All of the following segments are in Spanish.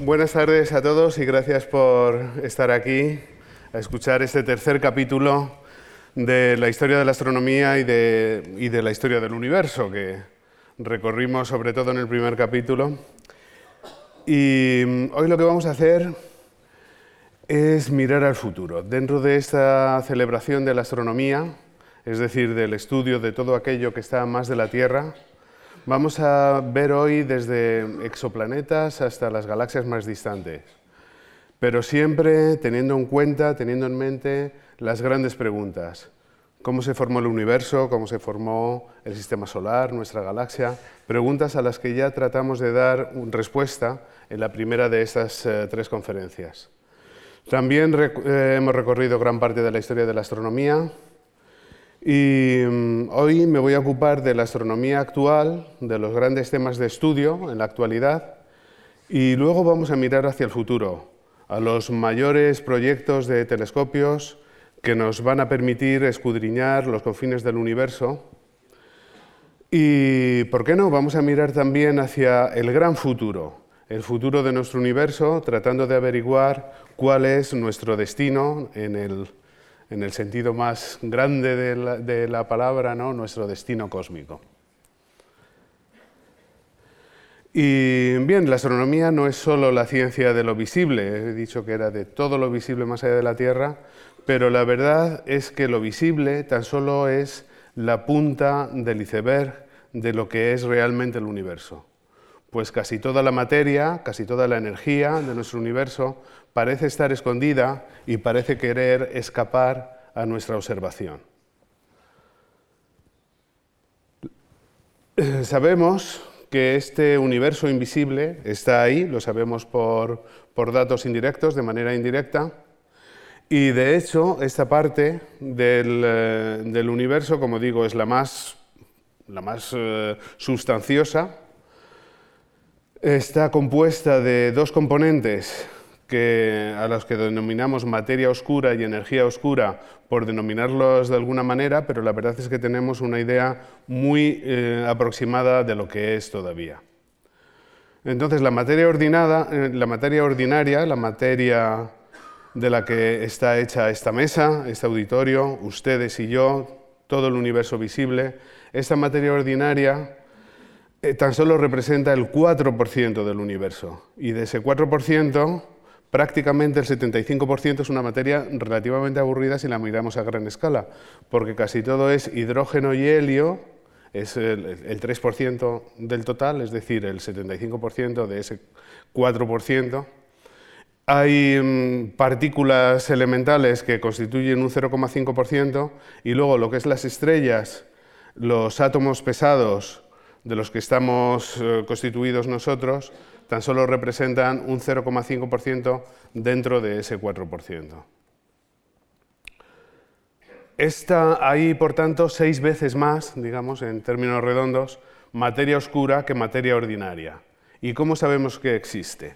Buenas tardes a todos y gracias por estar aquí a escuchar este tercer capítulo de la historia de la astronomía y de, la historia del universo, que recorrimos sobre todo en el primer capítulo. Y mm, hoy lo que vamos a hacer es mirar al futuro. Dentro de esta celebración de la astronomía, es decir, del estudio de todo aquello que está más de la Tierra, vamos a ver hoy desde exoplanetas hasta las galaxias más distantes, pero siempre teniendo en cuenta, teniendo en mente las grandes preguntas. ¿Cómo se formó el universo? ¿Cómo se formó el sistema solar, nuestra galaxia? Preguntas a las que ya tratamos de dar respuesta en la primera de estas eh, tres conferencias. También eh, hemos recorrido gran parte de la historia de la astronomía, y mm, hoy me voy a ocupar de la astronomía actual, de los grandes temas de estudio en la actualidad, y luego vamos a mirar hacia el futuro, a los mayores proyectos de telescopios que nos van a permitir escudriñar los confines del universo. Y, ¿por qué no? Vamos a mirar también hacia el gran futuro, el futuro de nuestro universo, tratando de averiguar cuál es nuestro destino en el en el sentido más grande de la, palabra, ¿no? nuestro destino cósmico. Y bien, la astronomía no es solo la ciencia de lo visible, he dicho que era de todo lo visible más allá de la Tierra, pero la verdad es que lo visible tan solo es la punta del iceberg de lo que es realmente el universo. Pues casi toda la materia, casi toda la energía de nuestro universo parece estar escondida y parece querer escapar a nuestra observación. Sabemos que este universo invisible está ahí, lo sabemos por, datos indirectos, de manera indirecta, y de hecho esta parte del, eh, universo, como digo, es la más, la más eh, sustanciosa, está compuesta de dos componentes que, a los que denominamos materia oscura y energía oscura por denominarlos de alguna manera, pero la verdad es que tenemos una idea muy eh, aproximada de lo que es todavía. Entonces, la materia, ordinada, eh, la materia ordinaria, la materia de la que está hecha esta mesa, este auditorio, ustedes y yo, todo el universo visible, esta materia ordinaria eh, tan solo representa el 4% del universo. Y de ese 4%, prácticamente el 75% es una materia relativamente aburrida si la miramos a gran escala, porque casi todo es hidrógeno y helio, es el, 3% del total, es decir, el 75% de ese 4%. Hay mm, partículas elementales que constituyen un 0,5% y luego lo que es las estrellas, los átomos pesados de los que estamos eh, constituidos nosotros, tan solo representan un 0,5% dentro de ese 4%. Está ahí, por tanto, seis veces más, digamos, en términos redondos, materia oscura que materia ordinaria. ¿Y cómo sabemos que existe?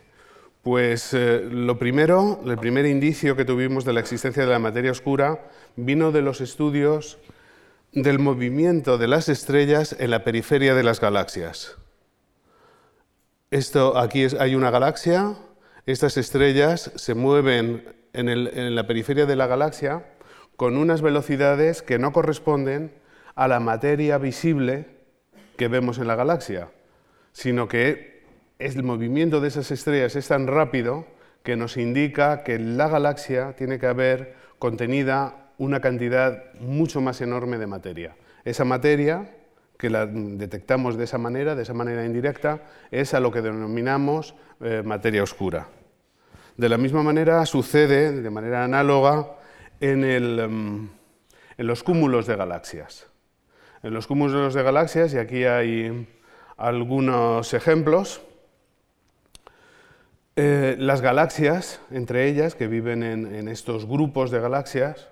Pues eh, lo primero, el primer indicio que tuvimos de la existencia de la materia oscura vino de los estudios del movimiento de las estrellas en la periferia de las galaxias. Esto, aquí hay una galaxia, estas estrellas se mueven en, la periferia de la galaxia con unas velocidades que no corresponden a la materia visible que vemos en la galaxia, sino que el movimiento de esas estrellas es tan rápido que nos indica que en la galaxia tiene que haber contenida una cantidad mucho más enorme de materia. Esa materia que la detectamos de esa manera, de esa manera indirecta, es a lo que denominamos eh, materia oscura. De la misma manera sucede, de manera análoga, en, em, en los cúmulos de galaxias. En los cúmulos de galaxias, y aquí hay algunos ejemplos, eh, las galaxias, entre ellas, que viven en estos grupos de galaxias,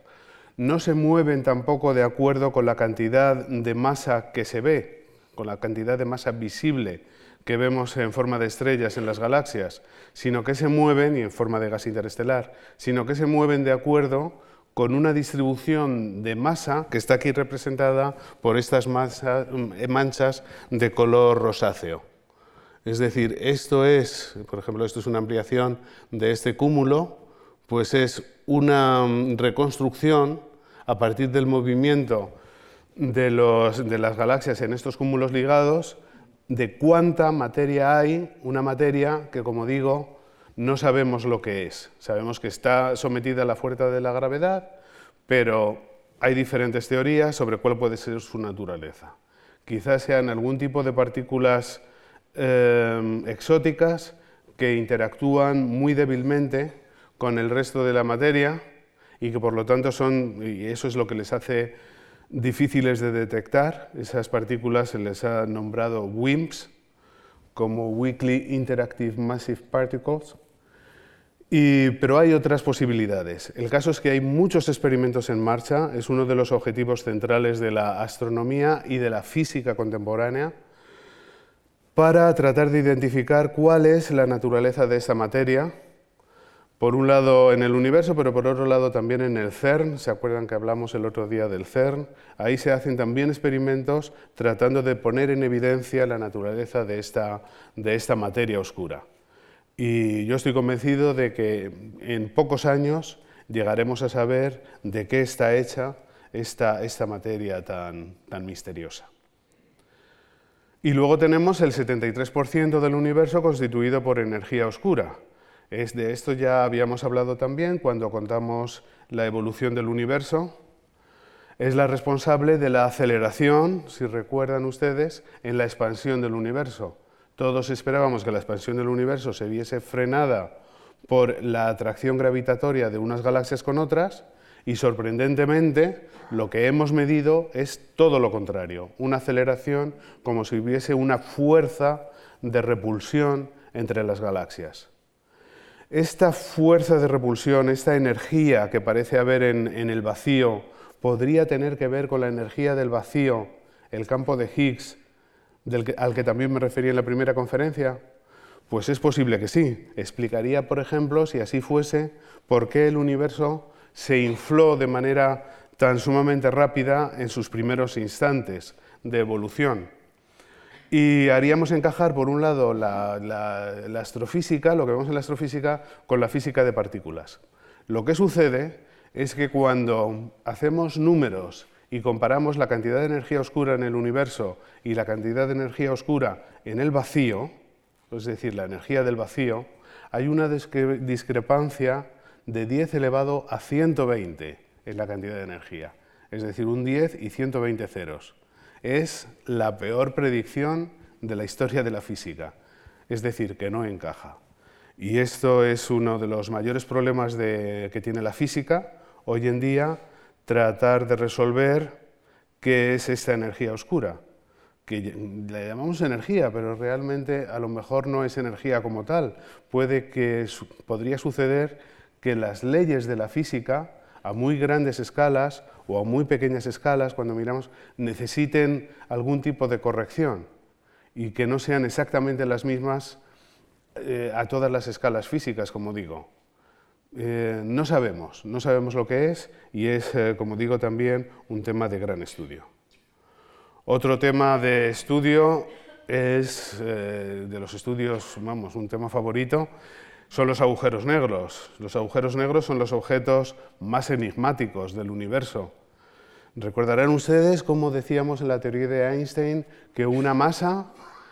no se mueven tampoco de acuerdo con la cantidad de masa que se ve, con la cantidad de masa visible que vemos en forma de estrellas en las galaxias, sino que se mueven, y en forma de gas interestelar, sino que se mueven de acuerdo con una distribución de masa que está aquí representada por estas manchas de color rosáceo. Es decir, esto es, por ejemplo, esto es una ampliación de este cúmulo, pues es una mm, reconstrucción a partir del movimiento de, las galaxias en estos cúmulos ligados, de cuánta materia hay, una materia que, como digo, no sabemos lo que es. Sabemos que está sometida a la fuerza de la gravedad, pero hay diferentes teorías sobre cuál puede ser su naturaleza. Quizás sean algún tipo de partículas eh, exóticas que interactúan muy débilmente con el resto de la materia y que por lo tanto son, y eso es lo que les hace difíciles de detectar, esas partículas se les ha nombrado WIMPs, como Weakly Interactive Massive Particles, pero hay otras posibilidades. El caso es que hay muchos experimentos en marcha, es uno de los objetivos centrales de la astronomía y de la física contemporánea, para tratar de identificar cuál es la naturaleza de esta materia, por un lado en el universo, pero por otro lado también en el CERN. ¿Se acuerdan que hablamos el otro día del CERN? Ahí se hacen también experimentos tratando de poner en evidencia la naturaleza de esta, de esta materia oscura. Y yo estoy convencido de que en pocos años llegaremos a saber de qué está hecha esta, esta materia tan, tan misteriosa. Y luego tenemos el 73% del universo constituido por energía oscura. Es de esto ya habíamos hablado también cuando contamos la evolución del universo. Es la responsable de la aceleración, si recuerdan ustedes, en la expansión del universo. Todos esperábamos que la expansión del universo se viese frenada por la atracción gravitatoria de unas galaxias con otras y sorprendentemente lo que hemos medido es todo lo contrario, una aceleración como si hubiese una fuerza de repulsión entre las galaxias. Esta fuerza de repulsión, esta energía que parece haber en, el vacío, podría tener que ver con la energía del vacío, el campo de Higgs, al que también me referí en la primera conferencia? Pues es posible que sí. Explicaría, por ejemplo, si así fuese, por qué el universo se infló de manera tan sumamente rápida en sus primeros instantes de evolución. Y haríamos encajar, por un lado, la, la, astrofísica, lo que vemos en la astrofísica, con la física de partículas. Lo que sucede es que cuando hacemos números y comparamos la cantidad de energía oscura en el universo y la cantidad de energía oscura en el vacío, es decir, la energía del vacío, hay una discrepancia de 10 elevado a 120 en la cantidad de energía, es decir, un 10 y 120 ceros. Es la peor predicción de la historia de la física, es decir, que no encaja. Y esto es uno de los mayores problemas que tiene la física hoy en día tratar de resolver qué es esta energía oscura, que le llamamos energía, pero realmente a lo mejor no es energía como tal. Puede que podría suceder que las leyes de la física a muy grandes escalas o a muy pequeñas escalas, cuando miramos, necesiten algún tipo de corrección y que no sean exactamente las mismas eh, a todas las escalas físicas, como digo. Eh, no sabemos, no sabemos lo que es y es, eh, como digo, también un tema de gran estudio. Otro tema de estudio es, eh, de los estudios, vamos, un tema favorito, son los agujeros negros. Los agujeros negros son los objetos más enigmáticos del universo. Recordarán ustedes, como decíamos en la teoría de Einstein, que una masa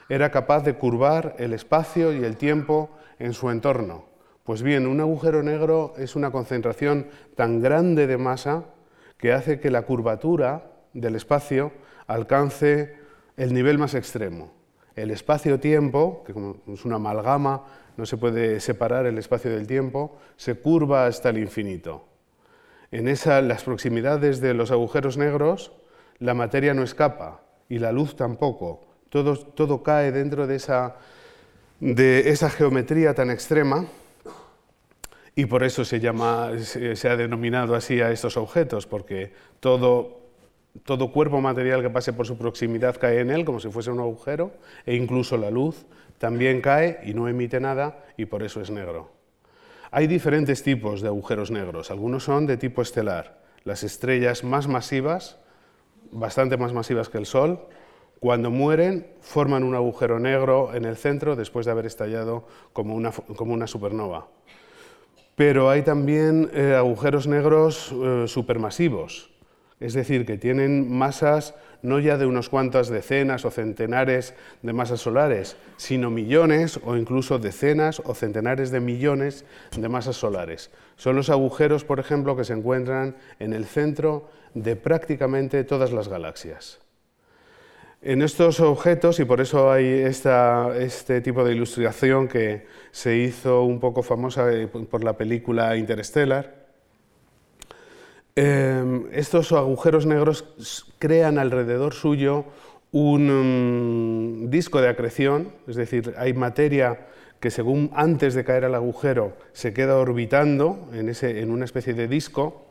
era capaz de curvar el espacio y el tiempo en su entorno. Pues bien, un agujero negro es una concentración tan grande de masa que hace que la curvatura del espacio alcance el nivel más extremo. El espacio-tiempo, que como es una amalgama, no se puede separar el espacio del tiempo, se curva hasta el infinito. En las proximidades de los agujeros negros, la materia no escapa y la luz tampoco. Todo, todo cae dentro de esa, de esa geometría tan extrema y por eso se, llama, se ha denominado así a estos objetos, porque todo, todo cuerpo material que pase por su proximidad cae en él como si fuese un agujero, e incluso la luz también cae y no emite nada, y por eso es negro. Hay diferentes tipos de agujeros negros. Algunos son de tipo estelar. Las estrellas más masivas, bastante más masivas que el Sol, Cuando mueren, forman un agujero negro en el centro después de haber estallado como una, como una supernova. Pero hay también eh, agujeros negros eh, supermasivos, es decir, que tienen masas no ya de unas cuantas decenas o centenares de masas solares, sino millones o incluso decenas o centenares de millones de masas solares. Son los agujeros, por ejemplo, que se encuentran en el centro de prácticamente todas las galaxias. En estos objetos, y por eso hay este tipo de ilustración que se hizo un poco famosa eh, por la película Interstellar, em, estos agujeros negros crean alrededor suyo un mm, disco de acreción, es decir, hay materia que según antes de caer al agujero se queda orbitando en una especie de disco,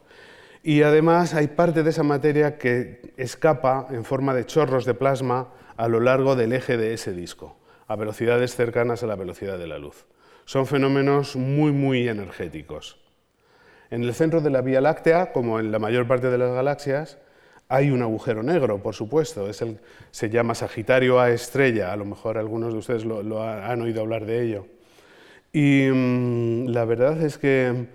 y además hay parte de esa materia que escapa en forma de chorros de plasma a lo largo del eje de ese disco, a velocidades cercanas a la velocidad de la luz. Son fenómenos muy, muy energéticos. En el centro de la Vía Láctea, como en la mayor parte de las galaxias, hay un agujero negro, por supuesto. Se llama Sagitario A estrella. A lo mejor algunos de ustedes lo, han oído hablar de ello. Y mm, la verdad es que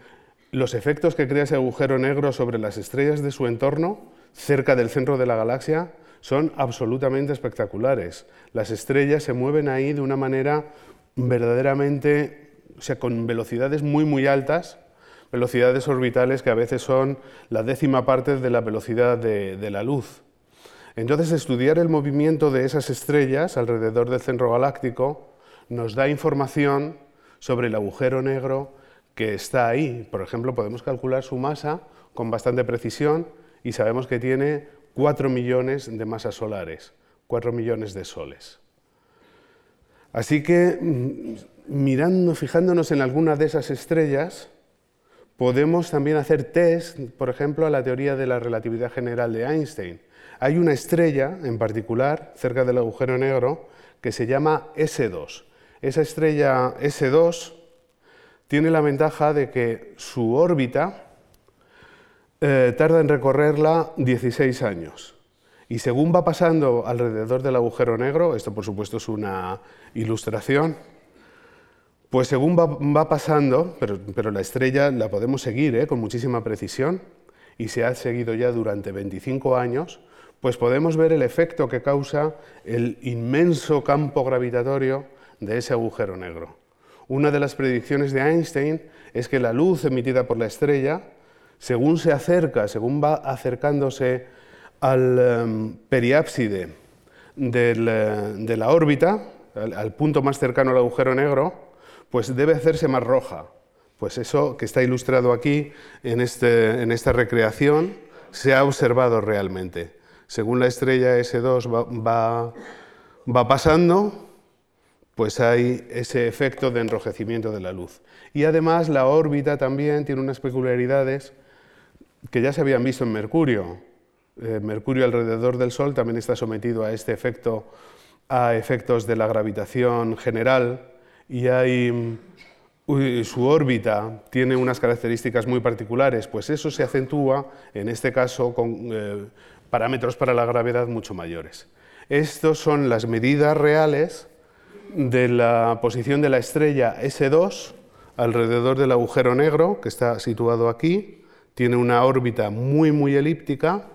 los efectos que crea ese agujero negro sobre las estrellas de su entorno, cerca del centro de la galaxia, son absolutamente espectaculares. Las estrellas se mueven ahí de una manera verdaderamente, o sea, con velocidades muy, muy altas, velocidades orbitales que a veces son la décima parte de la velocidad de, la luz. Entonces, estudiar el movimiento de esas estrellas alrededor del centro galáctico nos da información sobre el agujero negro que está ahí. Por ejemplo, podemos calcular su masa con bastante precisión y sabemos que tiene 4 millones de masas solares, 4 millones de soles. Así que, mm, mirando, fijándonos en alguna de esas estrellas, podemos también hacer test, por ejemplo, a la teoría de la relatividad general de Einstein. Hay una estrella en particular cerca del agujero negro que se llama S2. Esa estrella S2 tiene la ventaja de que su órbita eh, tarda en recorrerla 16 años. Y según va pasando alrededor del agujero negro, esto por supuesto es una ilustración, pues según va, pasando, pero, la estrella la podemos seguir eh, con muchísima precisión, y se ha seguido ya durante 25 años, pues podemos ver el efecto que causa el inmenso campo gravitatorio de ese agujero negro. Una de las predicciones de Einstein es que la luz emitida por la estrella, según se acerca, según va acercándose al em, periápside eh, de la órbita, al, punto más cercano al agujero negro, pues debe hacerse más roja. Pues eso que está ilustrado aquí en, este, esta recreación se ha observado realmente. Según la estrella S2 va pasando, pues hay ese efecto de enrojecimiento de la luz. Y además la órbita también tiene unas peculiaridades que ya se habían visto en Mercurio. Eh, Mercurio alrededor del Sol también está sometido a este efecto, a efectos de la gravitación general y hay, su órbita tiene unas características muy particulares, pues eso se acentúa en este caso con eh, parámetros para la gravedad mucho mayores. Estos son las medidas reales de la posición de la estrella S2 alrededor del agujero negro, que está situado aquí. Tiene una órbita muy, muy elíptica,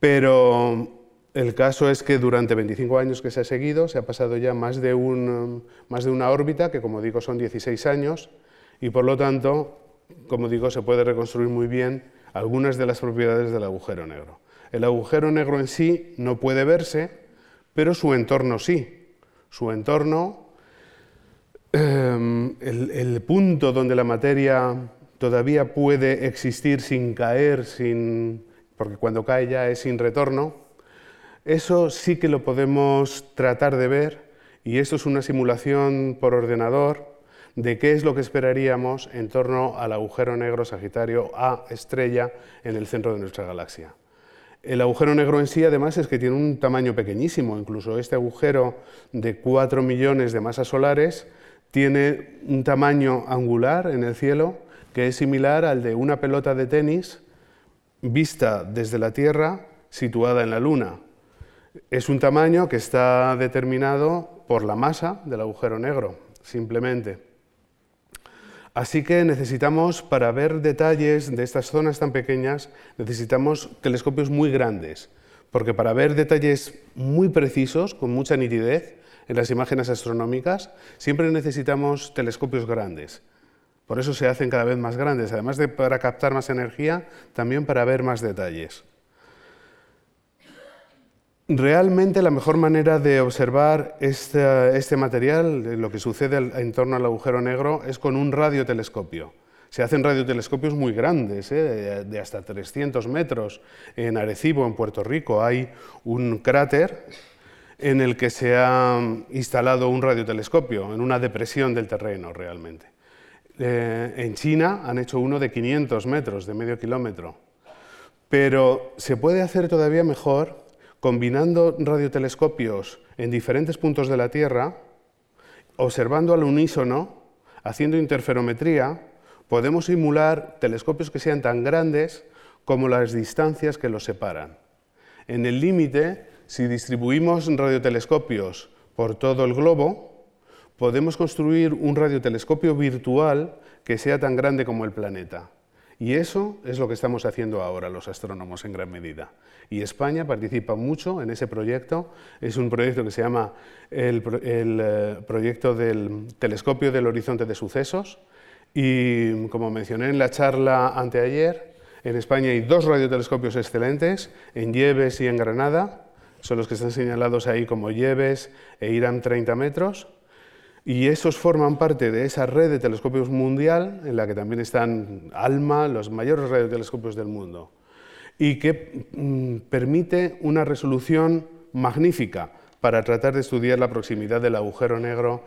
pero el caso es que durante 25 años que se ha seguido, se ha pasado ya más de, más de una órbita, que como digo son 16 años, y por lo tanto, como digo, se puede reconstruir muy bien algunas de las propiedades del agujero negro. El agujero negro en sí no puede verse, pero su entorno sí su entorno, em, el, punto donde la materia todavía puede existir sin caer, sin, porque cuando cae ya es sin retorno, eso sí que lo podemos tratar de ver y esto es una simulación por ordenador de qué es lo que esperaríamos en torno al agujero negro Sagitario A estrella en el centro de nuestra galaxia. El agujero negro en sí, además, es que tiene un tamaño pequeñísimo. Incluso este agujero de 4 millones de masas solares tiene un tamaño angular en el cielo que es similar al de una pelota de tenis vista desde la Tierra situada en la Luna. Es un tamaño que está determinado por la masa del agujero negro, simplemente. Así que necesitamos, para ver detalles de estas zonas tan pequeñas, necesitamos telescopios muy grandes, porque para ver detalles muy precisos, con mucha nitidez, en las imágenes astronómicas, siempre necesitamos telescopios grandes. Por eso se hacen cada vez más grandes, además de para captar más energía, también para ver más detalles. Realmente la mejor manera de observar este, este material, lo que sucede en torno al agujero negro, es con un radiotelescopio. Se hacen radiotelescopios muy grandes, ¿eh? de hasta 300 metros. En Arecibo, en Puerto Rico, hay un cráter en el que se ha instalado un radiotelescopio, en una depresión del terreno realmente. Eh, en China han hecho uno de 500 metros, de medio kilómetro. Pero se puede hacer todavía mejor combinando radiotelescopios en diferentes puntos de la Tierra, observando al unísono, haciendo interferometría, podemos simular telescopios que sean tan grandes como las distancias que los separan. En el límite, si distribuimos radiotelescopios por todo el globo, podemos construir un radiotelescopio virtual que sea tan grande como el planeta. Y eso es lo que estamos haciendo ahora los astrónomos en gran medida. Y España participa mucho en ese proyecto. Es un proyecto que se llama el, eh, proyecto del telescopio del horizonte de sucesos. Y como mencioné en la charla anteayer, en España hay dos radiotelescopios excelentes, en Lleves y en Granada. Son los que están señalados ahí como Lleves e Irán 30 metros. Y esos forman parte de esa red de telescopios mundial, en la que también están ALMA, los mayores radiotelescopios del mundo, y que mm, permite una resolución magnífica para tratar de estudiar la proximidad del agujero negro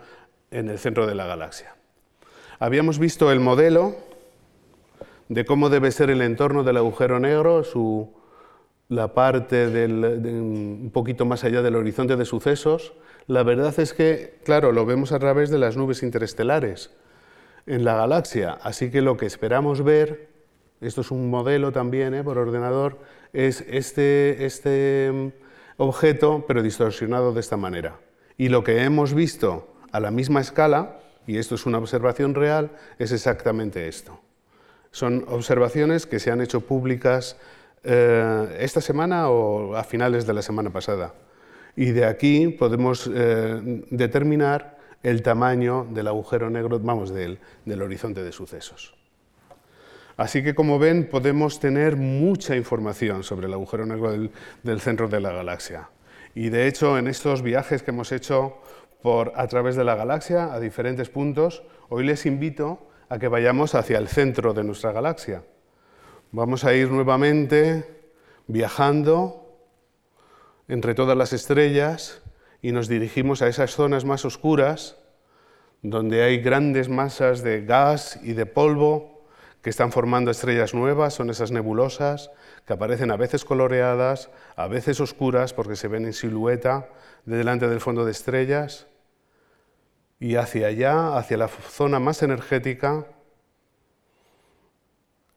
en el centro de la galaxia. Habíamos visto el modelo de cómo debe ser el entorno del agujero negro, su, la parte un poquito más allá del horizonte de sucesos, la verdad es que, claro, lo vemos a través de las nubes interestelares en la galaxia, así que lo que esperamos ver, esto es un modelo también ¿eh? por ordenador, es este, este mm, objeto, pero distorsionado de esta manera. Y lo que hemos visto a la misma escala, y esto es una observación real, es exactamente esto. Son observaciones que se han hecho públicas eh, esta semana o a finales de la semana pasada y de aquí podemos eh, determinar el tamaño del agujero negro, vamos, del, horizonte de sucesos. Así que, como ven, podemos tener mucha información sobre el agujero negro del, del, centro de la galaxia. Y de hecho, en estos viajes que hemos hecho por, a través de la galaxia a diferentes puntos, hoy les invito a que vayamos hacia el centro de nuestra galaxia. Vamos a ir nuevamente viajando entre todas las estrellas y nos dirigimos a esas zonas más oscuras donde hay grandes masas de gas y de polvo que están formando estrellas nuevas, son esas nebulosas que aparecen a veces coloreadas, a veces oscuras porque se ven en silueta de delante del fondo de estrellas. Y hacia allá, hacia la zona más energética,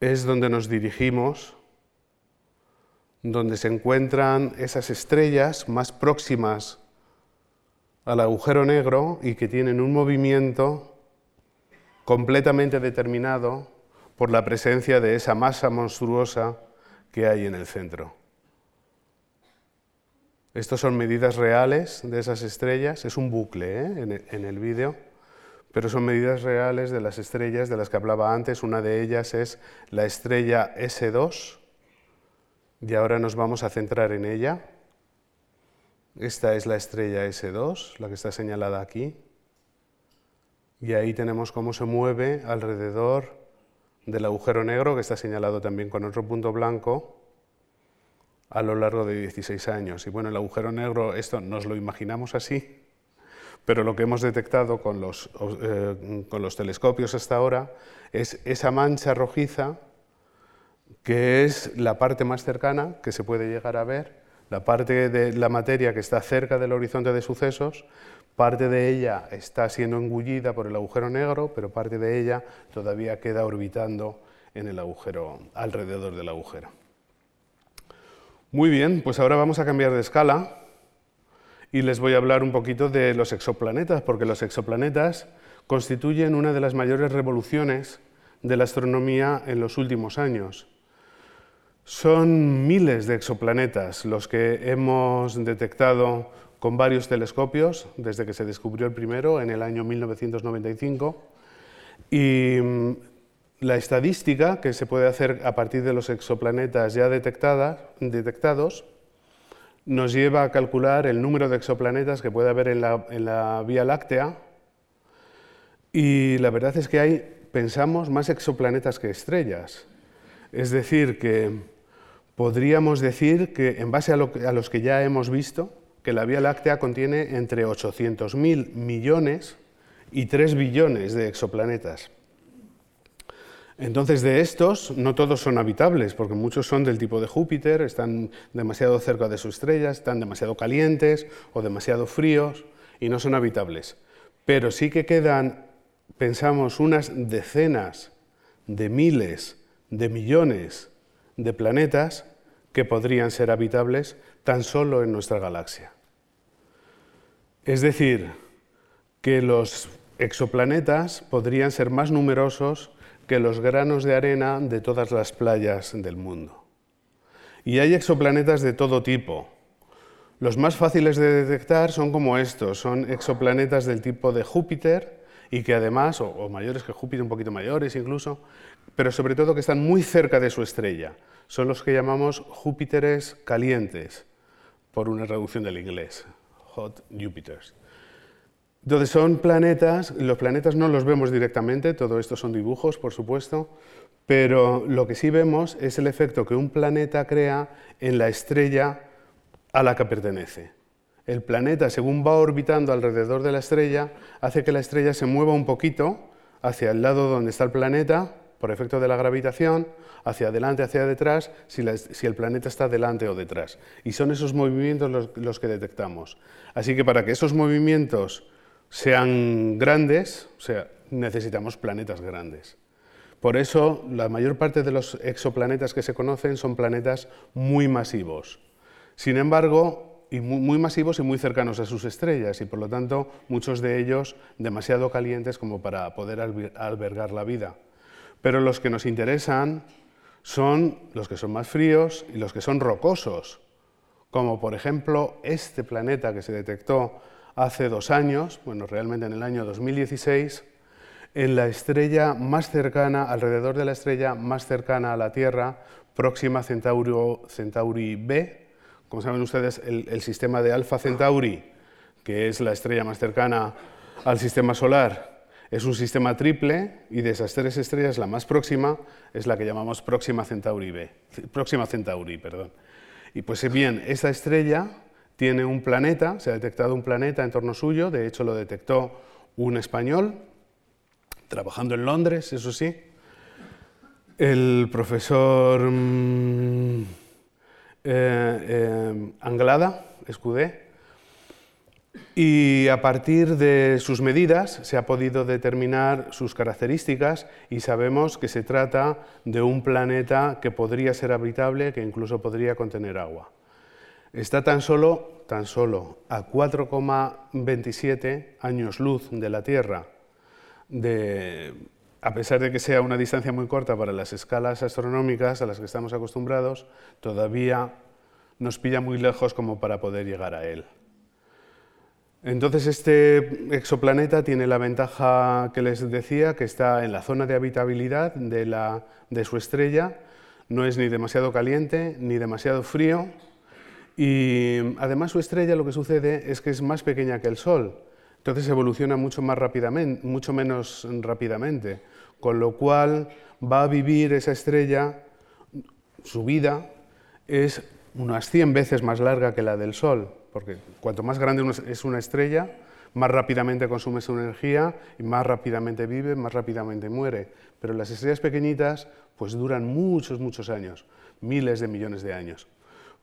es donde nos dirigimos donde se encuentran esas estrellas más próximas al agujero negro y que tienen un movimiento completamente determinado por la presencia de esa masa monstruosa que hay en el centro. Estas son medidas reales de esas estrellas, es un bucle ¿eh? en el vídeo, pero son medidas reales de las estrellas de las que hablaba antes. Una de ellas es la estrella S2, y ahora nos vamos a centrar en ella. Esta es la estrella S2, la que está señalada aquí. Y ahí tenemos cómo se mueve alrededor del agujero negro, que está señalado también con otro punto blanco, a lo largo de 16 años. Y bueno, el agujero negro, esto nos lo imaginamos así, pero lo que hemos detectado con los, eh, con los telescopios hasta ahora es esa mancha rojiza que es la parte más cercana que se puede llegar a ver, la parte de la materia que está cerca del horizonte de sucesos, parte de ella está siendo engullida por el agujero negro, pero parte de ella todavía queda orbitando en el agujero, alrededor del agujero. Muy bien, pues ahora vamos a cambiar de escala y les voy a hablar un poquito de los exoplanetas, porque los exoplanetas constituyen una de las mayores revoluciones de la astronomía en los últimos años. Son miles de exoplanetas los que hemos detectado con varios telescopios desde que se descubrió el primero en el año 1995 y mm, la estadística que se puede hacer a partir de los exoplanetas ya detectados nos lleva a calcular el número de exoplanetas que puede haber en la, Vía Láctea y la verdad es que hay, pensamos, más exoplanetas que estrellas. Es decir, que podríamos decir que en base a, a los que ya hemos visto, que la Vía Láctea contiene entre 800.000 millones y 3 billones de exoplanetas. Entonces, de estos, no todos son habitables, porque muchos son del tipo de Júpiter, están demasiado cerca de su estrella, están demasiado calientes o demasiado fríos y no son habitables. Pero sí que quedan, pensamos, unas decenas de miles de millones de planetas que podrían ser habitables tan solo en nuestra galaxia. Es decir, que los exoplanetas podrían ser más numerosos que los granos de arena de todas las playas del mundo. Y hay exoplanetas de todo tipo. Los más fáciles de detectar son como estos, son exoplanetas del tipo de Júpiter y que además, o, mayores que Júpiter, un poquito mayores incluso, pero sobre todo que están muy cerca de su estrella. Son los que llamamos Júpiteres calientes, por una reducción del inglés, Hot Jupiters. Entonces son planetas, los planetas no los vemos directamente, todo esto son dibujos, por supuesto, pero lo que sí vemos es el efecto que un planeta crea en la estrella a la que pertenece. El planeta, según va orbitando alrededor de la estrella, hace que la estrella se mueva un poquito hacia el lado donde está el planeta, por efecto de la gravitación, hacia adelante, hacia detrás, si, el planeta está delante o detrás. Y son esos movimientos los, los que detectamos. Así que para que esos movimientos sean grandes, o sea, necesitamos planetas grandes. Por eso, la mayor parte de los exoplanetas que se conocen son planetas muy masivos. Sin embargo, y muy, masivos y muy cercanos a sus estrellas, y por lo tanto, muchos de ellos demasiado calientes como para poder albergar la vida. Pero los que nos interesan son los que son más fríos y los que son rocosos, como por ejemplo este planeta que se detectó hace dos años, bueno, realmente en el año 2016, en la estrella más cercana, alrededor de la estrella más cercana a la Tierra, próxima Centauri B. Como saben ustedes, el, sistema de Alpha Centauri, que es la estrella más cercana al sistema solar, es un sistema triple y de esas tres estrellas la más próxima es la que llamamos próxima Centauri B, próxima Centauri, perdón. Y pues bien, esa estrella tiene un planeta, se ha detectado un planeta en torno suyo, de hecho lo detectó un español, trabajando en Londres, eso sí, el profesor mm, eh, eh, Anglada, Escudé, y a partir de sus medidas se ha podido determinar sus características y sabemos que se trata de un planeta que podría ser habitable, que incluso podría contener agua. Está tan solo, tan solo a 4,27 años luz de la Tierra, a pesar de que sea una distancia muy corta para las escalas astronómicas a las que estamos acostumbrados, todavía nos pilla muy lejos como para poder llegar a él. Entonces este exoplaneta tiene la ventaja que les decía, que está en la zona de habitabilidad de, de su estrella, no es ni demasiado caliente ni demasiado frío, y además su estrella lo que sucede es que es más pequeña que el Sol, entonces evoluciona mucho, más rápidamente, mucho menos rápidamente, con lo cual va a vivir esa estrella, su vida es unas 100 veces más larga que la del Sol, porque cuanto más grande es una estrella, más rápidamente consume su energía y más rápidamente vive, más rápidamente muere. Pero las estrellas pequeñitas pues duran muchos, muchos años, miles de millones de años.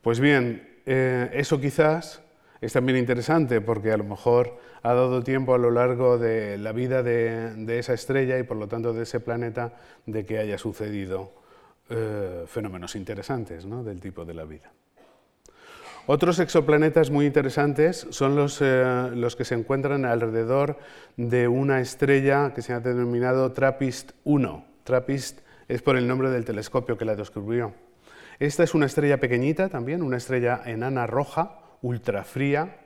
Pues bien, eh, eso quizás es también interesante porque a lo mejor ha dado tiempo a lo largo de la vida de, esa estrella y por lo tanto de ese planeta de que haya sucedido eh, fenómenos interesantes del tipo de la vida. Otros exoplanetas muy interesantes son los, eh, los, que se encuentran alrededor de una estrella que se ha denominado TRAPPIST-1. TRAPPIST es por el nombre del telescopio que la descubrió. Esta es una estrella pequeñita también, una estrella enana roja, ultrafría,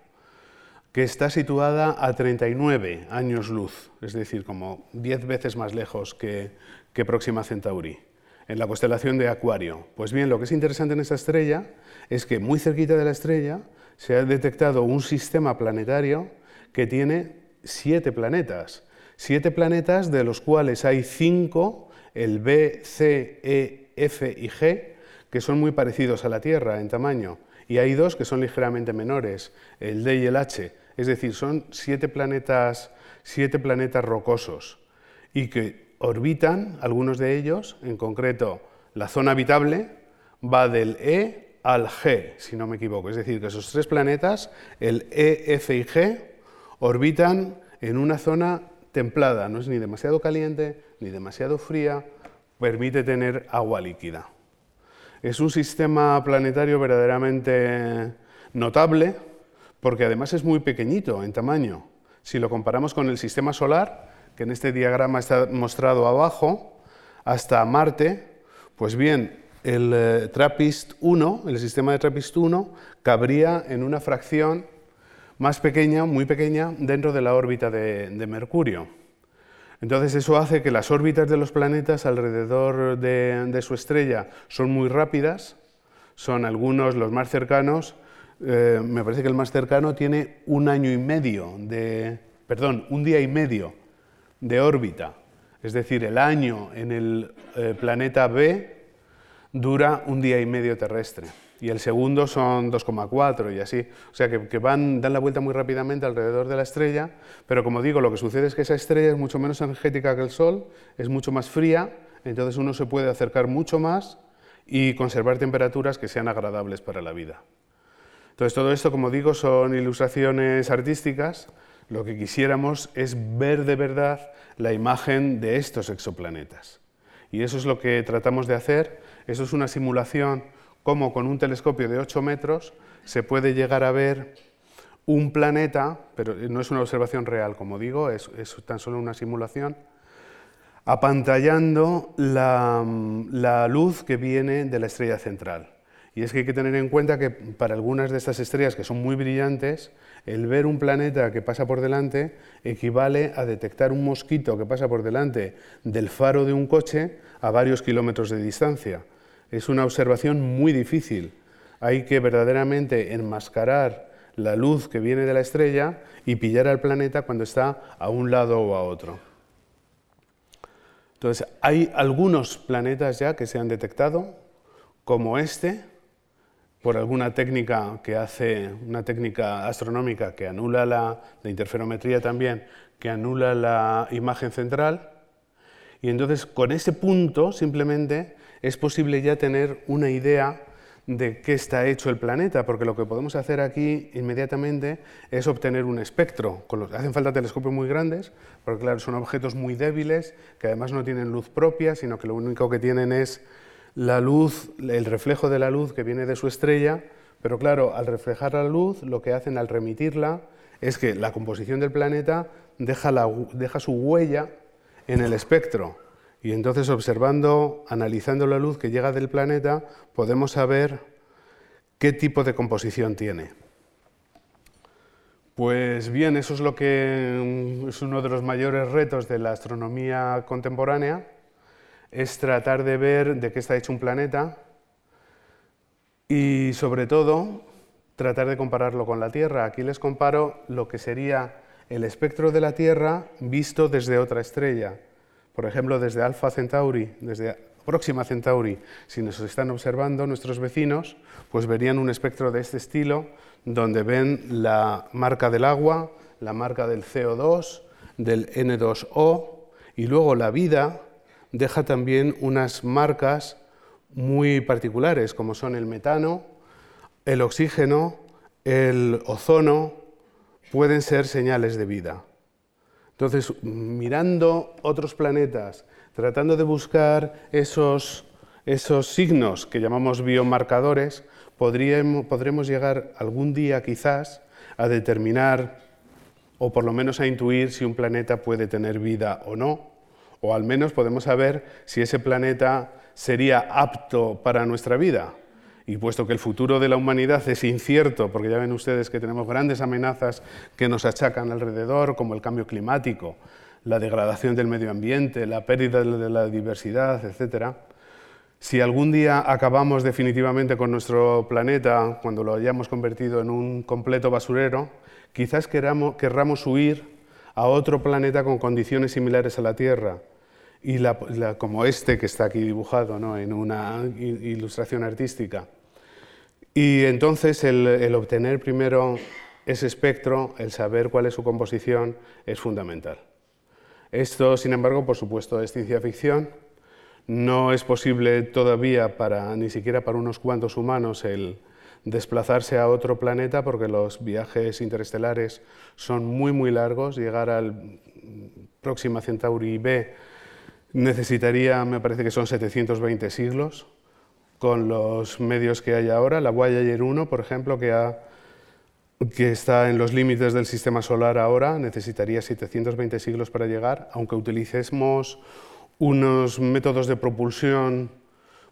que está situada a 39 años luz, es decir, como 10 veces más lejos que, que Próxima Centauri, en la constelación de Acuario. Pues bien, lo que es interesante en esta estrella es que muy cerquita de la estrella se ha detectado un sistema planetario que tiene siete planetas. Siete planetas de los cuales hay cinco, el B, C, E, F y G, que son muy parecidos a la Tierra en tamaño. Y hay dos que son ligeramente menores, el D y el H. Es decir, son siete planetas, siete planetas rocosos y que orbitan, algunos de ellos, en concreto la zona habitable, va del E al G, si no me equivoco. Es decir, que esos tres planetas, el E, F y G, orbitan en una zona templada, no es ni demasiado caliente ni demasiado fría, permite tener agua líquida. Es un sistema planetario verdaderamente notable porque además es muy pequeñito en tamaño. Si lo comparamos con el sistema solar, que en este diagrama está mostrado abajo, hasta Marte, pues bien, el eh, TRAPPIST-1, el sistema de TRAPPIST-1, cabría en una fracción más pequeña, muy pequeña, dentro de la órbita de, Mercurio. Entonces eso hace que las órbitas de los planetas alrededor de, su estrella son muy rápidas, son algunos los más cercanos, eh, me parece que el más cercano tiene un año y medio de, perdón, un día y medio de órbita, es decir, el año en el eh, planeta B dura un día y medio terrestre y el segundo son 2,4 y así. O sea que, van, dan la vuelta muy rápidamente alrededor de la estrella, pero como digo, lo que sucede es que esa estrella es mucho menos energética que el Sol, es mucho más fría, entonces uno se puede acercar mucho más y conservar temperaturas que sean agradables para la vida. Entonces todo esto, como digo, son ilustraciones artísticas. Lo que quisiéramos es ver de verdad la imagen de estos exoplanetas. Y eso es lo que tratamos de hacer eso es una simulación como con un telescopio de 8 metros se puede llegar a ver un planeta, pero no es una observación real, como digo, es, tan solo una simulación, apantallando la, la, luz que viene de la estrella central. Y es que hay que tener en cuenta que para algunas de estas estrellas que son muy brillantes, el ver un planeta que pasa por delante equivale a detectar un mosquito que pasa por delante del faro de un coche a varios kilómetros de distancia. Es una observación muy difícil. Hay que verdaderamente enmascarar la luz que viene de la estrella y pillar al planeta cuando está a un lado o a otro. Entonces, hay algunos planetas ya que se han detectado, como este, por alguna técnica que hace, una técnica astronómica que anula la, la interferometría también, que anula la imagen central. Y entonces, con ese punto, simplemente es posible ya tener una idea de qué está hecho el planeta, porque lo que podemos hacer aquí inmediatamente es obtener un espectro. hacen falta telescopios muy grandes, porque claro, son objetos muy débiles, que además no tienen luz propia, sino que lo único que tienen es la luz, el reflejo de la luz que viene de su estrella, pero claro, al reflejar la luz, lo que hacen al remitirla es que la composición del planeta deja, deja su huella en el espectro. Y entonces observando, analizando la luz que llega del planeta, podemos saber qué tipo de composición tiene. Pues bien, eso es lo que mm, es uno de los mayores retos de la astronomía contemporánea, es tratar de ver de qué está hecho un planeta y sobre todo tratar de compararlo con la Tierra. Aquí les comparo lo que sería el espectro de la Tierra visto desde otra estrella. Por ejemplo, desde Alpha Centauri, desde Próxima Centauri, si nos están observando nuestros vecinos, pues verían un espectro de este estilo, donde ven la marca del agua, la marca del CO2, del N2O, y luego la vida deja también unas marcas muy particulares, como son el metano, el oxígeno, el ozono, pueden ser señales de vida. Entonces, mirando otros planetas, tratando de buscar esos, signos que llamamos biomarcadores, podremos llegar algún día quizás a determinar o por lo menos a intuir si un planeta puede tener vida o no, o al menos podemos saber si ese planeta sería apto para nuestra vida. Y puesto que el futuro de la humanidad es incierto, porque ya ven ustedes que tenemos grandes amenazas que nos achacan alrededor, como el cambio climático, la degradación del medio ambiente, la pérdida de la diversidad, etc., si algún día acabamos definitivamente con nuestro planeta, cuando lo hayamos convertido en un completo basurero, quizás queramos, querramos huir a otro planeta con condiciones similares a la Tierra, y como este que está aquí dibujado ¿no? en una ilustración artística. Y entonces el obtener primero ese espectro, el saber cuál es su composición, es fundamental. Esto, sin embargo, por supuesto, es ciencia ficción. No es posible todavía, para, ni siquiera para unos cuantos humanos, el desplazarse a otro planeta porque los viajes interestelares son muy, muy largos. Llegar al Próxima Centauri B necesitaría, me parece que son 720 siglos, con los medios que hay ahora. La Voyager 1, por ejemplo, que que está en los límites del sistema solar ahora, necesitaría 720 siglos para llegar, aunque utilicemos unos métodos de propulsión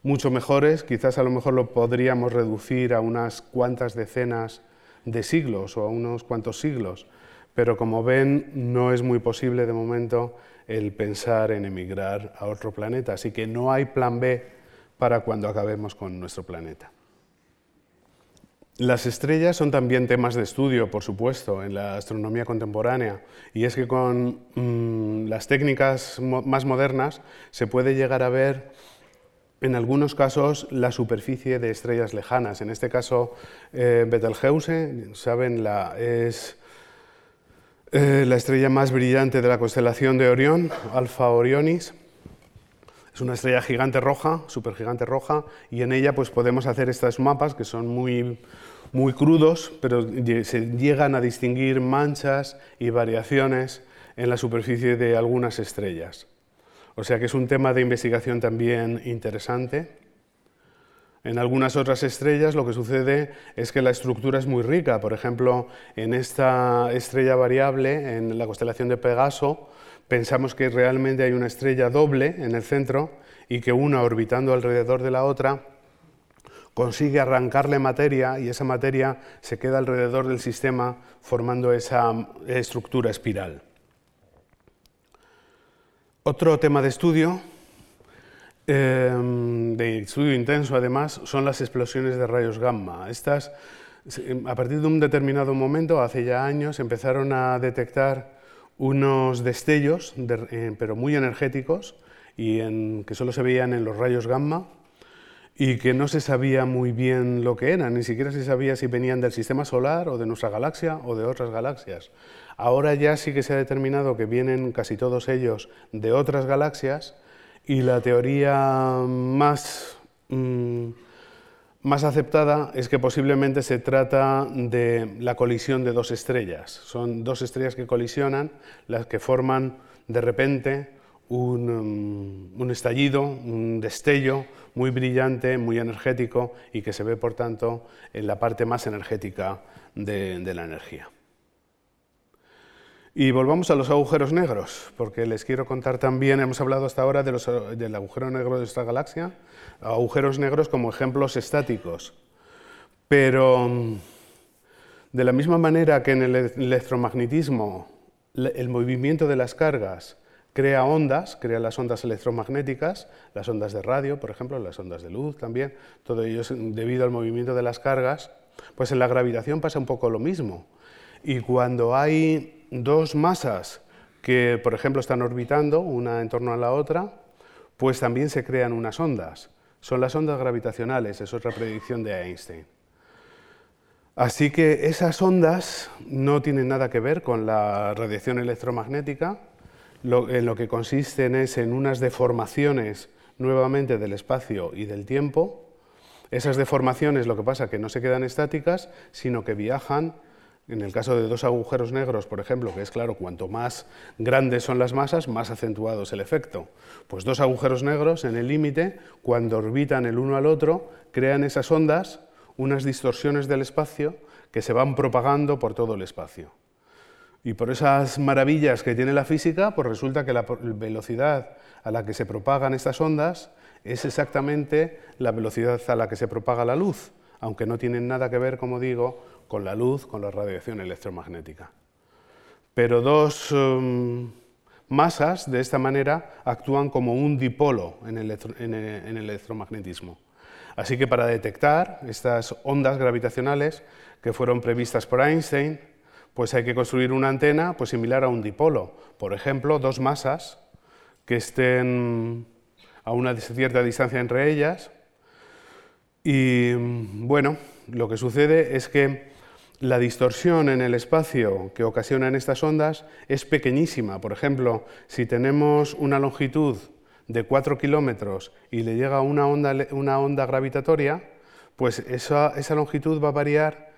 mucho mejores, quizás a lo mejor lo podríamos reducir a unas cuantas decenas de siglos o a unos cuantos siglos, pero como ven no es muy posible de momento el pensar en emigrar a otro planeta, así que no hay plan B para cuando acabemos con nuestro planeta. Las estrellas son también temas de estudio, por supuesto, en la astronomía contemporánea, y es que con mm, las técnicas más modernas se puede llegar a ver en algunos casos la superficie de estrellas lejanas. En este caso, eh, Betelgeuse, saben, la, es eh, la estrella más brillante de la constelación de Orión, Alfa Orionis. Es una estrella gigante roja, supergigante roja, y en ella pues, podemos hacer estos mapas que son muy, muy crudos, pero se llegan a distinguir manchas y variaciones en la superficie de algunas estrellas. O sea que es un tema de investigación también interesante. En algunas otras estrellas lo que sucede es que la estructura es muy rica. Por ejemplo, en esta estrella variable, en la constelación de Pegaso, pensamos que realmente hay una estrella doble en el centro y que una orbitando alrededor de la otra consigue arrancarle materia y esa materia se queda alrededor del sistema formando esa estructura espiral. Otro tema de estudio, em, de estudio intenso además, son las explosiones de rayos gamma. Estas, a partir de un determinado momento, hace ya años, empezaron a detectar unos destellos, eh, pero muy energéticos, y que solo se veían en los rayos gamma, y que no se sabía muy bien lo que eran, ni siquiera se sabía si venían del sistema solar o de nuestra galaxia o de otras galaxias. Ahora ya sí que se ha determinado que vienen casi todos ellos de otras galaxias y la teoría más, mm, más aceptada es que posiblemente se trata de la colisión de dos estrellas. Son dos estrellas que colisionan, las que forman de repente un, un, estallido, un destello muy brillante, muy energético y que se ve, por tanto, en la parte más energética de la energía. Y volvamos a los agujeros negros, porque les quiero contar también, hemos hablado hasta ahora de los, del agujero negro de nuestra galaxia, agujeros negros como ejemplos estáticos. Pero um, de la misma manera que en el electromagnetismo el movimiento de las cargas crea ondas, crea las ondas electromagnéticas, las ondas de radio, por ejemplo, las ondas de luz también, todo ello es debido al movimiento de las cargas, pues en la gravitación pasa un poco lo mismo. Y cuando hay dos masas que, por ejemplo, están orbitando una en torno a la otra, pues también se crean unas ondas. Son las ondas gravitacionales, es otra predicción de Einstein. Así que esas ondas no tienen nada que ver con la radiación electromagnética, en lo que consisten es en unas deformaciones nuevamente del espacio y del tiempo. Esas deformaciones lo que pasa es que no se quedan estáticas, sino que viajan, en el caso de dos agujeros negros, por ejemplo, que es claro, cuanto más grandes son las masas, más acentuado es el efecto. Pues dos agujeros negros en el límite, cuando orbitan el uno al otro, crean esas ondas unas distorsiones del espacio que se van propagando por todo el espacio. Y por esas maravillas que tiene la física, pues resulta que la velocidad a la que se propagan estas ondas es exactamente la velocidad a la que se propaga la luz, aunque no tienen nada que ver, como digo, con la luz, con la radiación electromagnética. Pero dos um, masas, de esta manera, actúan como un dipolo en el, en el electromagnetismo. Así que para detectar estas ondas gravitacionales que fueron previstas por Einstein, pues hay que construir una antena pues, similar a un dipolo. Por ejemplo, dos masas que estén a una cierta distancia entre ellas. Y bueno, lo que sucede es que la distorsión en el espacio que ocasionan estas ondas es pequeñísima. Por ejemplo, si tenemos una longitud de 4 kilómetros y le llega una onda, gravitatoria, pues esa, esa longitud va a variar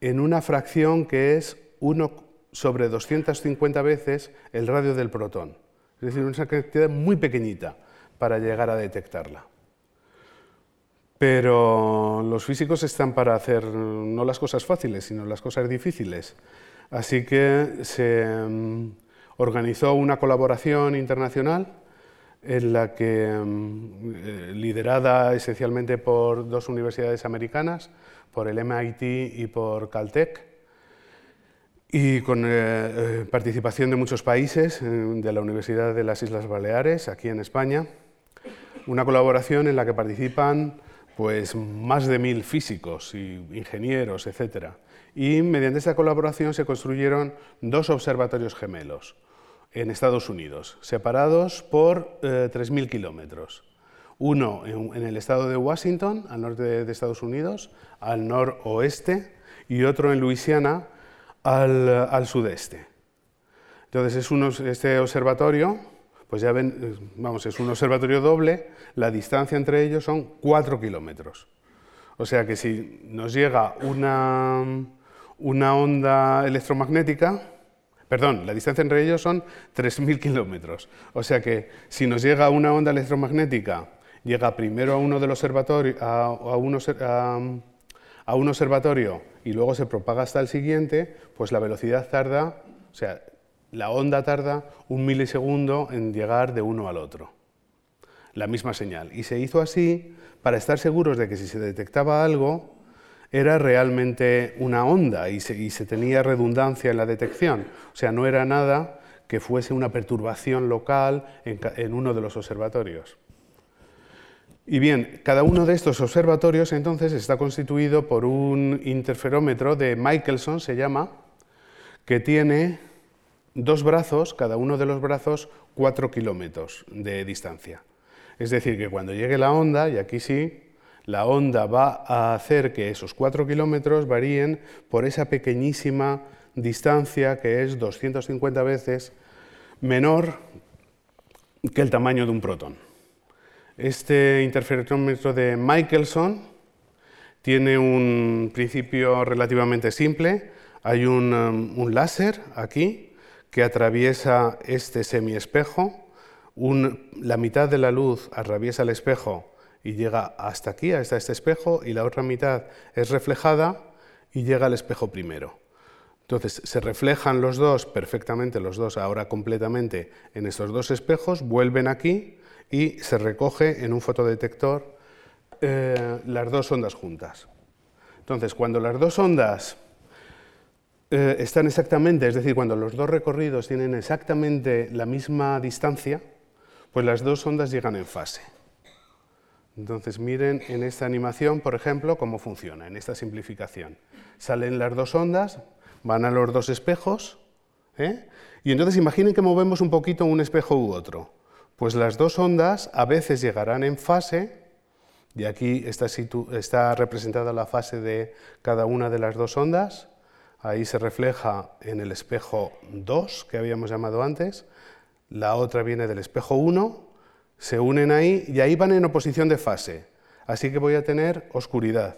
en una fracción que es 1 sobre 250 veces el radio del protón. Es decir, una cantidad muy pequeñita para llegar a detectarla. Pero los físicos están para hacer no las cosas fáciles, sino las cosas difíciles. Así que se mm, organizó una colaboración internacional en la que, mm, eh, liderada esencialmente por dos universidades americanas, por el MIT y por Caltech, y con eh, eh, participación de muchos países, de la Universidad de las Islas Baleares, aquí en España, una colaboración en la que participan pues, más de mil físicos y ingenieros, etc. Y mediante esta colaboración se construyeron dos observatorios gemelos en Estados Unidos, separados por 3.000 eh, kilómetros. Uno en, el estado de Washington, al norte de, Estados Unidos, al noroeste, y otro en Luisiana, al, sudeste. Entonces, es este observatorio, pues ya ven, vamos, es un observatorio doble, la distancia entre ellos son 4 kilómetros. O sea que si nos llega una, una onda electromagnética, Perdón, la distancia entre ellos son 3.000 kilómetros. O sea que si nos llega una onda electromagnética, llega primero a uno del observatorio, a, un observatorio y luego se propaga hasta el siguiente, pues la velocidad tarda, o sea, la onda tarda un milisegundo en llegar de uno al otro. La misma señal. Y se hizo así para estar seguros de que si se detectaba algo, era realmente una onda y se, tenía redundancia en la detección. O sea, no era nada que fuese una perturbación local en, uno de los observatorios. Y bien, cada uno de estos observatorios entonces está constituido por un interferómetro de Michelson, se llama, que tiene dos brazos, cada uno de los brazos cuatro kilómetros de distancia. Es decir, que cuando llegue la onda, y aquí sí, la onda va a hacer que esos 4 kilómetros varíen por esa pequeñísima distancia que es 250 veces menor que el tamaño de un protón. Este interferómetro de Michelson tiene un principio relativamente simple. Hay un, um, un láser aquí que atraviesa este semiespejo. La mitad de la luz atraviesa el espejo y llega hasta aquí, hasta este espejo, y la otra mitad es reflejada y llega al espejo primero. Entonces se reflejan los dos perfectamente, los dos ahora completamente en estos dos espejos, vuelven aquí y se recoge en un fotodetector eh, las dos ondas juntas. Entonces, cuando las dos ondas eh, están exactamente, es decir, cuando los dos recorridos tienen exactamente la misma distancia, pues las dos ondas llegan en fase. Entonces miren en esta animación, por ejemplo, cómo funciona, en esta simplificación. Salen las dos ondas, van a los dos espejos, ¿eh? y entonces imaginen que movemos un poquito un espejo u otro. Pues las dos ondas a veces llegarán en fase, y aquí está, está representada la fase de cada una de las dos ondas, ahí se refleja en el espejo 2 que habíamos llamado antes, la otra viene del espejo 1, se unen ahí y ahí van en oposición de fase. Así que voy a tener oscuridad.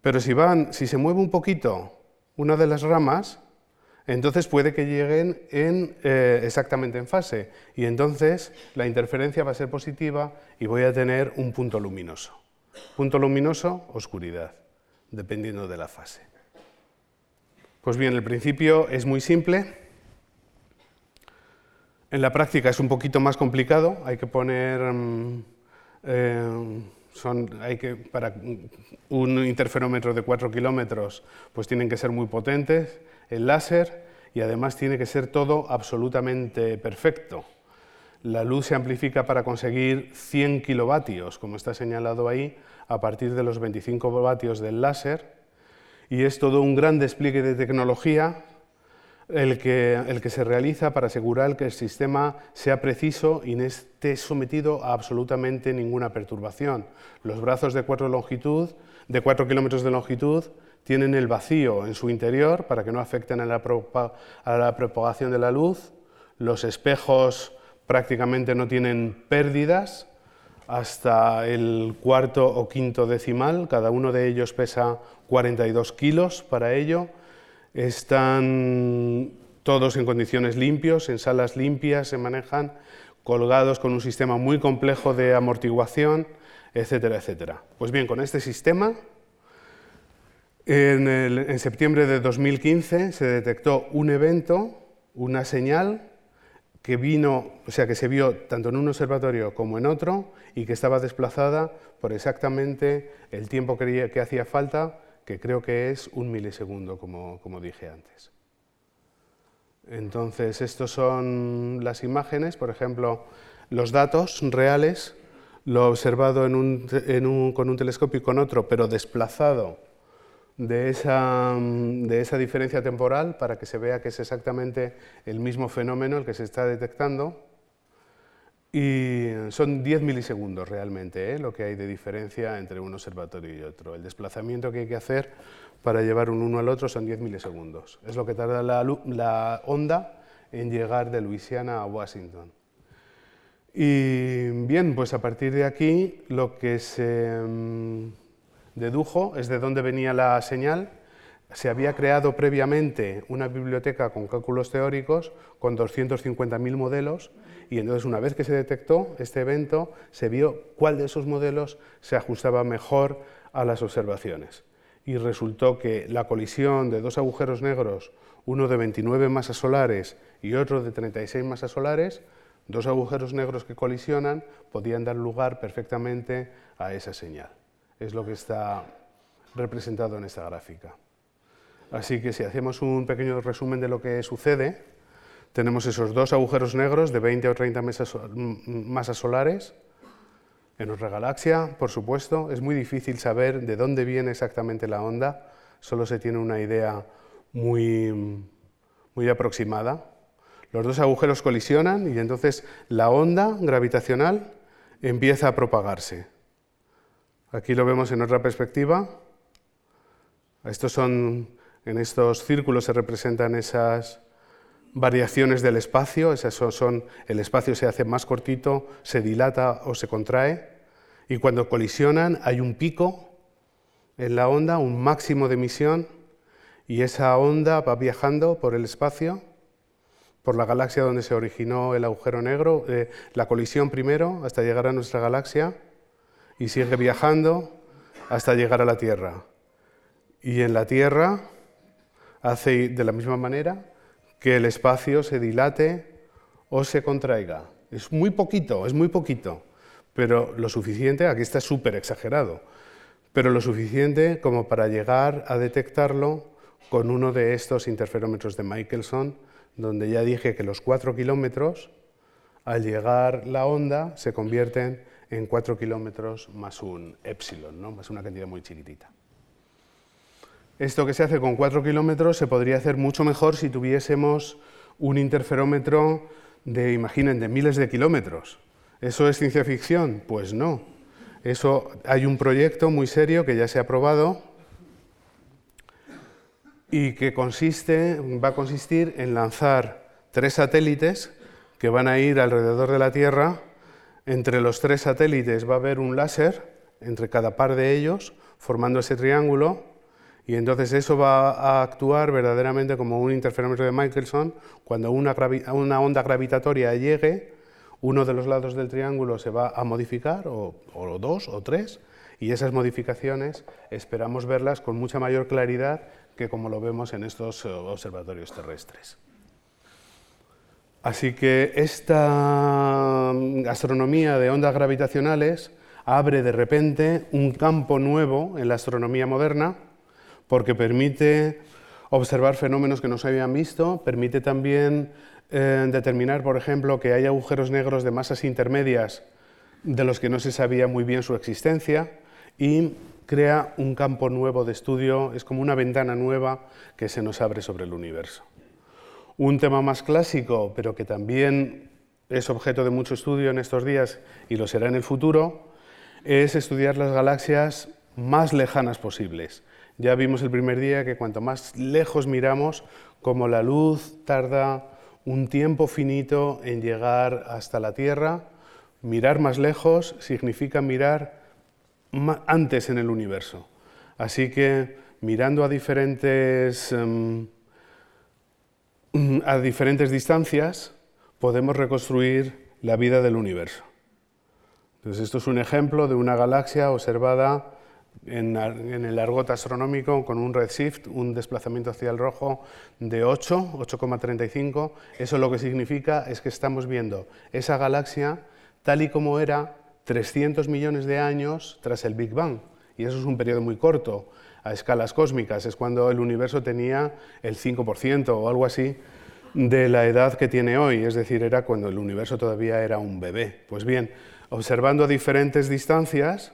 Pero si van, si se mueve un poquito una de las ramas, entonces puede que lleguen en, eh, exactamente en fase. Y entonces la interferencia va a ser positiva y voy a tener un punto luminoso. Punto luminoso, oscuridad, dependiendo de la fase. Pues bien, el principio es muy simple. En la práctica es un poquito más complicado. Hay que poner... Mm, eh, hay que, para un interferómetro de 4 kilómetros, pues tienen que ser muy potentes, el láser, y además tiene que ser todo absolutamente perfecto. La luz se amplifica para conseguir 100 kilovatios, como está señalado ahí, a partir de los 25 vatios del láser, y es todo un gran despliegue de tecnología el que, el que, se realiza para asegurar que el sistema sea preciso y no esté sometido a absolutamente ninguna perturbación. Los brazos de 4 longitud, de 4 kilómetros de longitud, tienen el vacío en su interior para que no afecten a la, a la propagación de la luz. Los espejos prácticamente no tienen pérdidas hasta el cuarto o quinto decimal, cada uno de ellos pesa 42 kilos para ello están todos en condiciones limpios, en salas limpias, se manejan colgados con un sistema muy complejo de amortiguación, etcétera, etcétera. Pues bien, con este sistema, en, en septiembre de 2015 se detectó un evento, una señal que vino, o sea, que se vio tanto en un observatorio como en otro y que estaba desplazada por exactamente el tiempo que, que hacía falta que creo que es un milisegundo, como, como dije antes. Entonces, estos son las imágenes, por ejemplo, los datos reales, lo observado con un telescopio y con otro, pero desplazado de esa, de esa diferencia temporal para que se vea que es exactamente el mismo fenómeno el que se está detectando. Y son 10 milisegundos realmente ¿eh? lo que hay de diferencia entre un observatorio y otro. El desplazamiento que hay que hacer para llevar un uno al otro son 10 milisegundos. Es lo que tarda la, onda en llegar de Luisiana a Washington. Y bien, pues a partir de aquí lo que se mm, dedujo es de dónde venía la señal. Se había creado previamente una biblioteca con cálculos teóricos con 250.000 modelos y entonces una vez que se detectó este evento, se vio cuál de esos modelos se ajustaba mejor a las observaciones. Y resultó que la colisión de dos agujeros negros, uno de 29 masas solares y otro de 36 masas solares, dos agujeros negros que colisionan, podían dar lugar perfectamente a esa señal. Es lo que está representado en esta gráfica. Así que si hacemos un pequeño resumen de lo que sucede, tenemos esos dos agujeros negros de 20 o 30 masas solares en nuestra galaxia, por supuesto. Es muy difícil saber de dónde viene exactamente la onda, solo se tiene una idea muy, muy aproximada. Los dos agujeros colisionan y entonces la onda gravitacional empieza a propagarse. Aquí lo vemos en otra perspectiva. Estos son, en estos círculos se representan esas variaciones del espacio, esas son, el espacio se hace más cortito, se dilata o se contrae, y cuando colisionan hay un pico en la onda, un máximo de emisión, y esa onda va viajando por el espacio, por la galaxia donde se originó el agujero negro, eh, la colisión primero hasta llegar a nuestra galaxia, y sigue viajando hasta llegar a la Tierra. Y en la Tierra hace de la misma manera, que el espacio se dilate o se contraiga. Es muy poquito, es muy poquito, pero lo suficiente, aquí está súper exagerado, pero lo suficiente como para llegar a detectarlo con uno de estos interferómetros de Michelson, donde ya dije que los 4 kilómetros, al llegar la onda, se convierten en 4 kilómetros más un epsilon, ¿no? más una cantidad muy chiquitita. Esto que se hace con 4 kilómetros se podría hacer mucho mejor si tuviésemos un interferómetro de, imaginen, de miles de kilómetros. ¿Eso es ciencia ficción? Pues no. Eso, hay un proyecto muy serio que ya se ha aprobado y que consiste, va a consistir en lanzar tres satélites que van a ir alrededor de la Tierra. Entre los tres satélites va a haber un láser entre cada par de ellos, formando ese triángulo y entonces eso va a actuar verdaderamente como un interferómetro de Michelson. Cuando una, onda gravitatoria llegue, uno de los lados del triángulo se va a modificar, o, dos o tres, Y esas modificaciones esperamos verlas con mucha mayor claridad que como lo vemos en estos eh, observatorios terrestres. Así que esta mm, astronomía de ondas gravitacionales abre de repente un campo nuevo en la astronomía moderna porque permite observar fenómenos que no se habían visto, permite también eh, determinar, por ejemplo, que hay agujeros negros de masas intermedias de los que no se sabía muy bien su existencia y crea un campo nuevo de estudio, es como una ventana nueva que se nos abre sobre el universo. Un tema más clásico, pero que también es objeto de mucho estudio en estos días y lo será en el futuro, es estudiar las galaxias más lejanas posibles. Ya vimos el primer día que cuanto más lejos miramos, como la luz tarda un tiempo finito en llegar hasta la Tierra, mirar más lejos significa mirar antes en el universo. Así que mirando a diferentes... Em, a diferentes distancias podemos reconstruir la vida del universo. Entonces, esto es un ejemplo de una galaxia observada en, el argot astronómico con un redshift, un desplazamiento hacia el rojo de 8, 8,35. Eso lo que significa es que estamos viendo esa galaxia tal y como era 300 millones de años tras el Big Bang. Y eso es un periodo muy corto a escalas cósmicas, es cuando el universo tenía el 5% o algo así de la edad que tiene hoy, es decir, era cuando el universo todavía era un bebé. Pues bien, observando a diferentes distancias,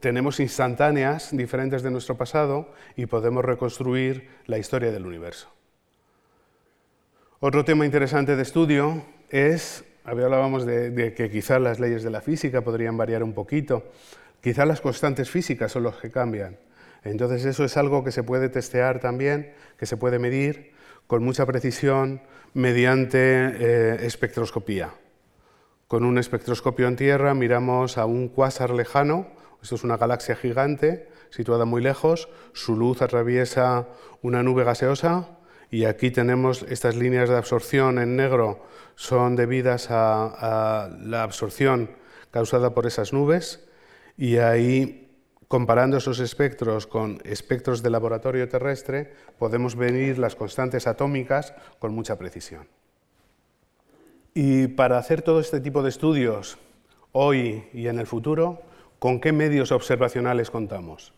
tenemos instantáneas diferentes de nuestro pasado y podemos reconstruir la historia del universo. Otro tema interesante de estudio es, hablábamos de, de que quizás las leyes de la física podrían variar un poquito, quizás las constantes físicas son los que cambian. Entonces eso es algo que se puede testear también, que se puede medir con mucha precisión mediante eh, espectroscopía. Con un espectroscopio en tierra miramos a un cuásar lejano, esto es una galaxia gigante situada muy lejos, su luz atraviesa una nube gaseosa y aquí tenemos estas líneas de absorción en negro, son debidas a, a la absorción causada por esas nubes y ahí Comparando esos espectros con espectros de laboratorio terrestre, podemos medir las constantes atómicas con mucha precisión. Y para hacer todo este tipo de estudios, hoy y en el futuro, ¿con qué medios observacionales contamos?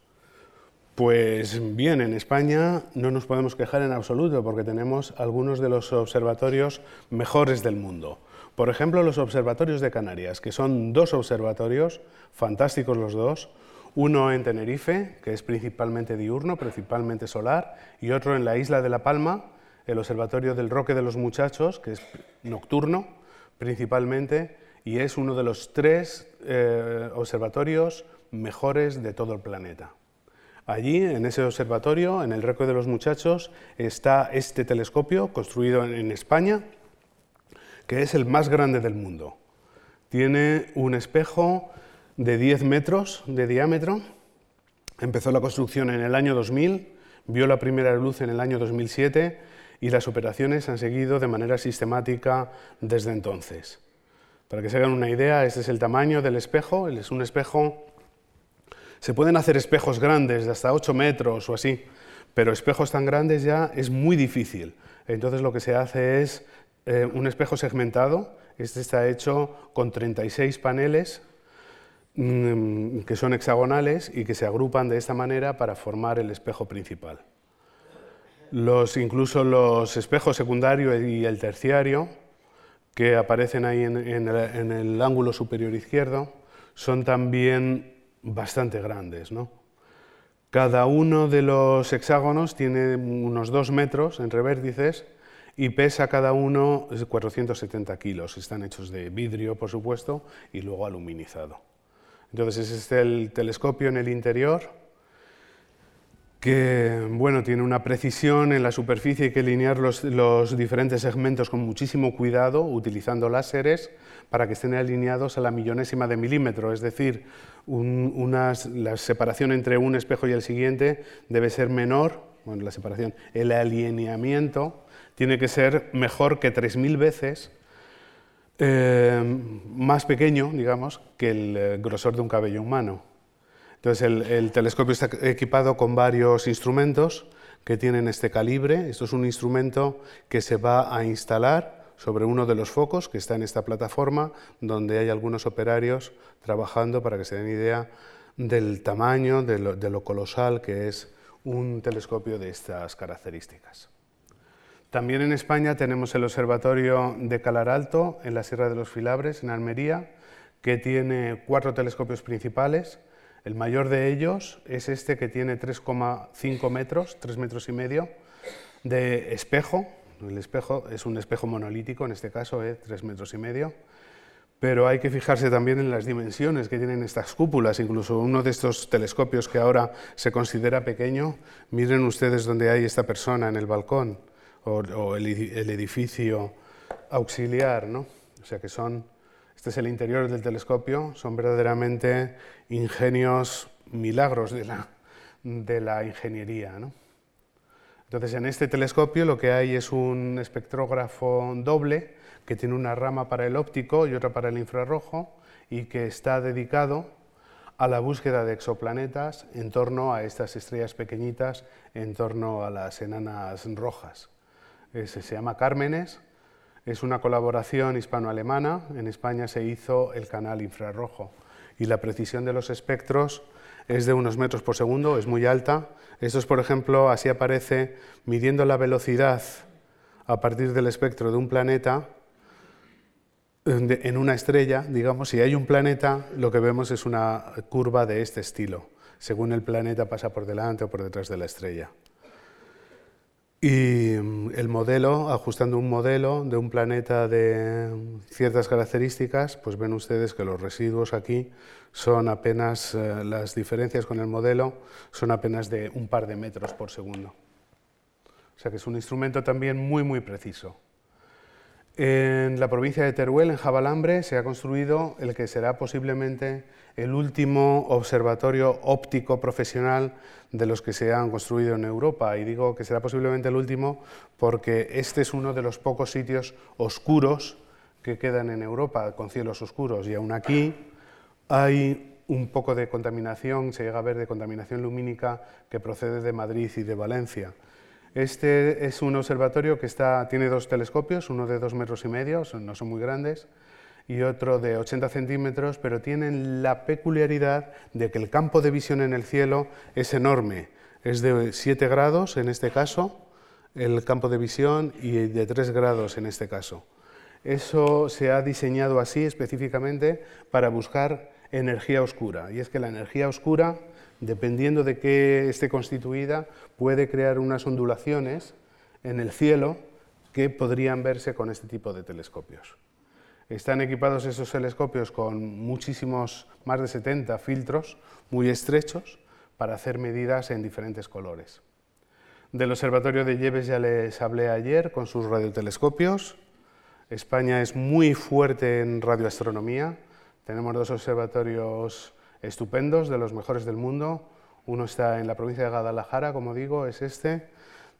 Pues bien, en España no nos podemos quejar en absoluto porque tenemos algunos de los observatorios mejores del mundo. Por ejemplo, los observatorios de Canarias, que son dos observatorios, fantásticos los dos, uno en Tenerife, que es principalmente diurno, principalmente solar, y otro en la isla de La Palma, el Observatorio del Roque de los Muchachos, que es nocturno principalmente, y es uno de los tres eh, observatorios mejores de todo el planeta. Allí, en ese observatorio, en el Roque de los Muchachos, está este telescopio construido en España, que es el más grande del mundo. Tiene un espejo de 10 metros de diámetro. Empezó la construcción en el año 2000, vio la primera luz en el año 2007 y las operaciones han seguido de manera sistemática desde entonces. Para que se hagan una idea, este es el tamaño del espejo. Es un espejo. Se pueden hacer espejos grandes de hasta 8 metros o así, pero espejos tan grandes ya es muy difícil. Entonces lo que se hace es eh, un espejo segmentado. Este está hecho con 36 paneles que son hexagonales y que se agrupan de esta manera para formar el espejo principal. Los, incluso los espejos secundario y el terciario, que aparecen ahí en, el, ángulo superior izquierdo, son también bastante grandes. Cada uno de los hexágonos tiene unos dos metros entre vértices y pesa cada uno 470 kilos. Están hechos de vidrio, por supuesto, y luego aluminizado. Entonces es el telescopio en el interior que bueno, tiene una precisión en la superficie, hay que alinear los, diferentes segmentos con muchísimo cuidado, utilizando láseres para que estén alineados a la millonésima de milímetro, es decir, la separación entre un espejo y el siguiente debe ser menor, bueno, la separación, el alineamiento tiene que ser mejor que 3.000 veces eh, más pequeño, digamos, que el eh, grosor de un cabello humano. Entonces el, telescopio está equipado con varios instrumentos que tienen este calibre. Esto es un instrumento que se va a instalar sobre uno de los focos que está en esta plataforma, donde hay algunos operarios trabajando para que se den idea del tamaño, de lo colosal que es un telescopio de estas características. También en España tenemos el Observatorio de Calar Alto, en la Sierra de los Filabres, en Almería, que tiene cuatro telescopios principales. El mayor de ellos es este que tiene 3,5 metros, 3 metros y medio, de espejo. El espejo es un espejo monolítico, en este caso, ¿eh? 3 metros y medio. Pero hay que fijarse también en las dimensiones que tienen estas cúpulas. Incluso uno de estos telescopios que ahora se considera pequeño, miren ustedes dónde hay esta persona en el balcón o, el, edificio auxiliar, ¿no? O sea que son, este es el interior del telescopio, son verdaderamente ingenios, milagros de la, de la ingeniería, ¿no? Entonces, en este telescopio lo que hay es un espectrógrafo doble que tiene una rama para el óptico y otra para el infrarrojo y que está dedicado a la búsqueda de exoplanetas en torno a estas estrellas pequeñitas, en torno a las enanas rojas se llama Cármenes, es una colaboración hispano-alemana, en España se hizo el canal infrarrojo y la precisión de los espectros es de unos metros por segundo, es muy alta. Esto es, por ejemplo, así aparece midiendo la velocidad a partir del espectro de un planeta en una estrella, digamos, si hay un planeta, lo que vemos es una curva de este estilo, según el planeta pasa por delante o por detrás de la estrella. Y mm, el modelo, ajustando un modelo de un planeta de ciertas características, pues ven ustedes que los residuos aquí son apenas, eh, las diferencias con el modelo son apenas de un par de metros por segundo. O sea que es un instrumento también muy, muy preciso. En la provincia de Teruel, en Jabalambre, se ha construido el que será posiblemente el último observatorio óptico profesional de los que se han construido en Europa. Y digo que será posiblemente el último porque este es uno de los pocos sitios oscuros que quedan en Europa, con cielos oscuros. Y aún aquí hay un poco de contaminación, se llega a ver de contaminación lumínica que procede de Madrid y de Valencia. Este es un observatorio que está, tiene dos telescopios, uno de dos metros y medio, no son muy grandes, y otro de 80 centímetros, pero tienen la peculiaridad de que el campo de visión en el cielo es enorme. Es de 7 grados en este caso, el campo de visión, y de 3 grados en este caso. Eso se ha diseñado así específicamente para buscar energía oscura. Y es que la energía oscura dependiendo de qué esté constituida, puede crear unas ondulaciones en el cielo que podrían verse con este tipo de telescopios. Están equipados esos telescopios con muchísimos, más de 70 filtros muy estrechos para hacer medidas en diferentes colores. Del Observatorio de Lleves ya les hablé ayer con sus radiotelescopios. España es muy fuerte en radioastronomía. Tenemos dos observatorios estupendos, de los mejores del mundo. Uno está en la provincia de Guadalajara, como digo, es este,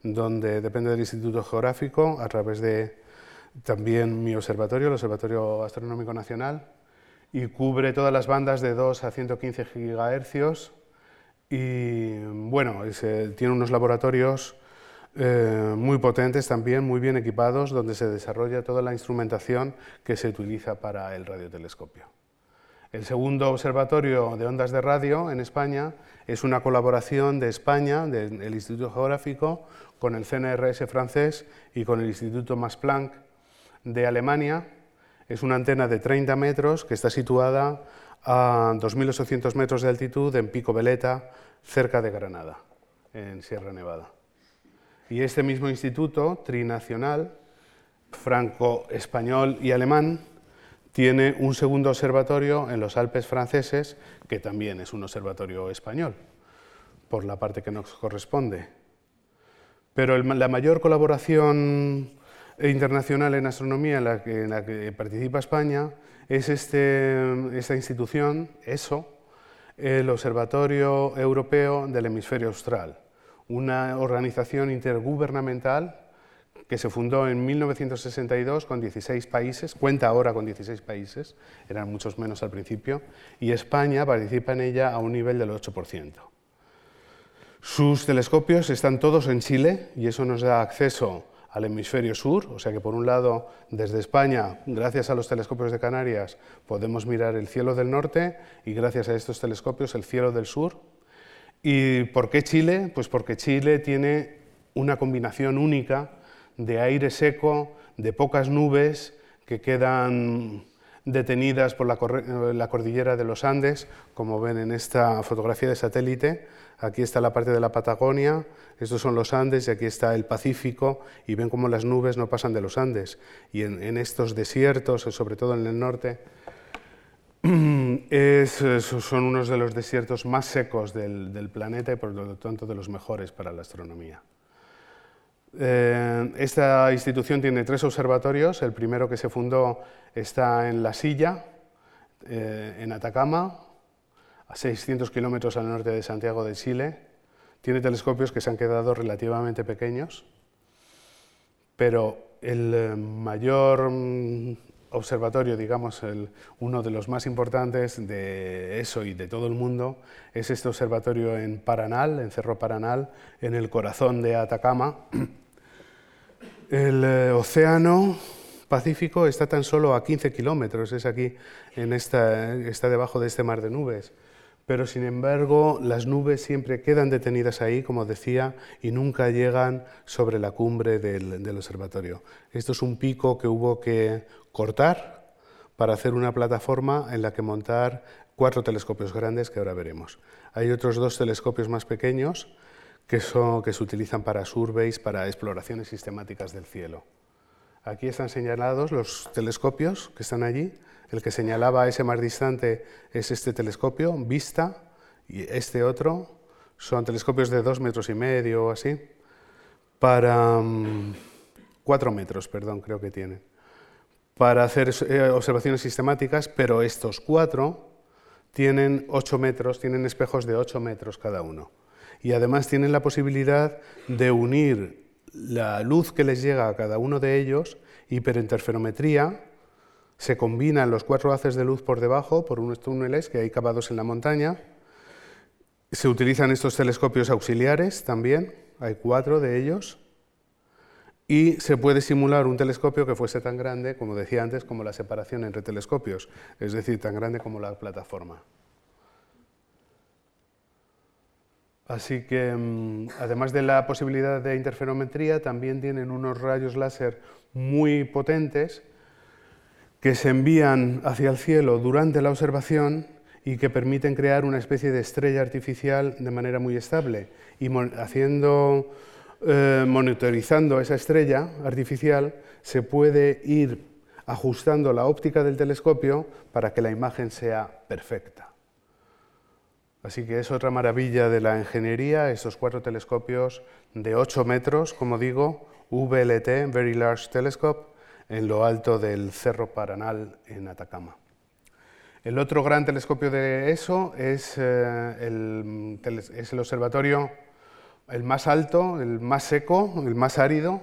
donde depende del Instituto Geográfico, a través de también mi observatorio, el Observatorio Astronómico Nacional, y cubre todas las bandas de 2 a 115 gigahercios. Y bueno, tiene unos laboratorios eh, muy potentes también, muy bien equipados, donde se desarrolla toda la instrumentación que se utiliza para el radiotelescopio. El segundo observatorio de ondas de radio en España es una colaboración de España, del Instituto Geográfico, con el CNRS francés y con el Instituto Max Planck de Alemania. Es una antena de 30 metros que está situada a 2.800 metros de altitud en Pico Veleta, cerca de Granada, en Sierra Nevada. Y este mismo instituto trinacional, franco-español y alemán, tiene un segundo observatorio en los Alpes franceses, que también es un observatorio español, por la parte que nos corresponde. Pero la mayor colaboración internacional en astronomía en la que, participa España es este, esta institución, ESO, el Observatorio Europeo del Hemisferio Austral, una organización intergubernamental que se fundó en 1962 con 16 países, cuenta ahora con 16 países, eran muchos menos al principio, y España participa en ella a un nivel del 8%. Sus telescopios están todos en Chile y eso nos da acceso al hemisferio sur, o sea que por un lado desde España, gracias a los telescopios de Canarias, podemos mirar el cielo del norte y gracias a estos telescopios el cielo del sur. ¿Y por qué Chile? Pues porque Chile tiene una combinación única de aire seco, de pocas nubes que quedan detenidas por la, cordillera de los Andes, como ven en esta fotografía de satélite. Aquí está la parte de la Patagonia, estos son los Andes y aquí está el Pacífico y ven cómo las nubes no pasan de los Andes. Y en, estos desiertos, sobre todo en el norte, son unos de los desiertos más secos del planeta y por lo tanto de los mejores para la astronomía. Eh, esta institución tiene tres observatorios. El primero que se fundó está en La Silla, eh, en Atacama, a 600 kilómetros al norte de Santiago de Chile. Tiene telescopios que se han quedado relativamente pequeños, pero el eh, mayor mm, observatorio, digamos, uno de los más importantes de eso y de todo el mundo, es este observatorio en Paranal, en Cerro Paranal, en el corazón de Atacama. El eh, océano Pacífico está tan solo a 15 kilómetros, es aquí, en esta, está debajo de este mar de nubes. Pero sin embargo, las nubes siempre quedan detenidas ahí, como decía, y nunca llegan sobre la cumbre del, del observatorio. Esto es un pico que hubo que cortar para hacer una plataforma en la que montar cuatro telescopios grandes que ahora veremos. Hay otros dos telescopios más pequeños que, son, que se utilizan para surveys, para exploraciones sistemáticas del cielo. Aquí están señalados los telescopios que están allí. El que señalaba ese más distante es este telescopio, Vista, y este otro son telescopios de dos metros y medio o así, para mm, cuatro metros, perdón, creo que tienen, para hacer eh, observaciones sistemáticas, pero estos cuatro tienen ocho metros, tienen espejos de ocho metros cada uno y además tienen la posibilidad de unir la luz que les llega a cada uno de ellos, hiperinterferometría, se combinan los cuatro haces de luz por debajo por unos túneles que hay cavados en la montaña. Se utilizan estos telescopios auxiliares también, hay cuatro de ellos, y se puede simular un telescopio que fuese tan grande, como decía antes, como la separación entre telescopios, es decir, tan grande como la plataforma. Así que, mm, además de la posibilidad de interferometría, también tienen unos rayos láser muy potentes que se envían hacia el cielo durante la observación y que permiten crear una especie de estrella artificial de manera muy estable. Y haciendo, eh, monitorizando esa estrella artificial, se puede ir ajustando la óptica del telescopio para que la imagen sea perfecta. Así que es otra maravilla de la ingeniería, estos cuatro telescopios de 8 metros, como digo, VLT, Very Large Telescope, en lo alto del Cerro Paranal en Atacama. El otro gran telescopio de eso es, eh, el, es el observatorio el más alto, el más seco, el más árido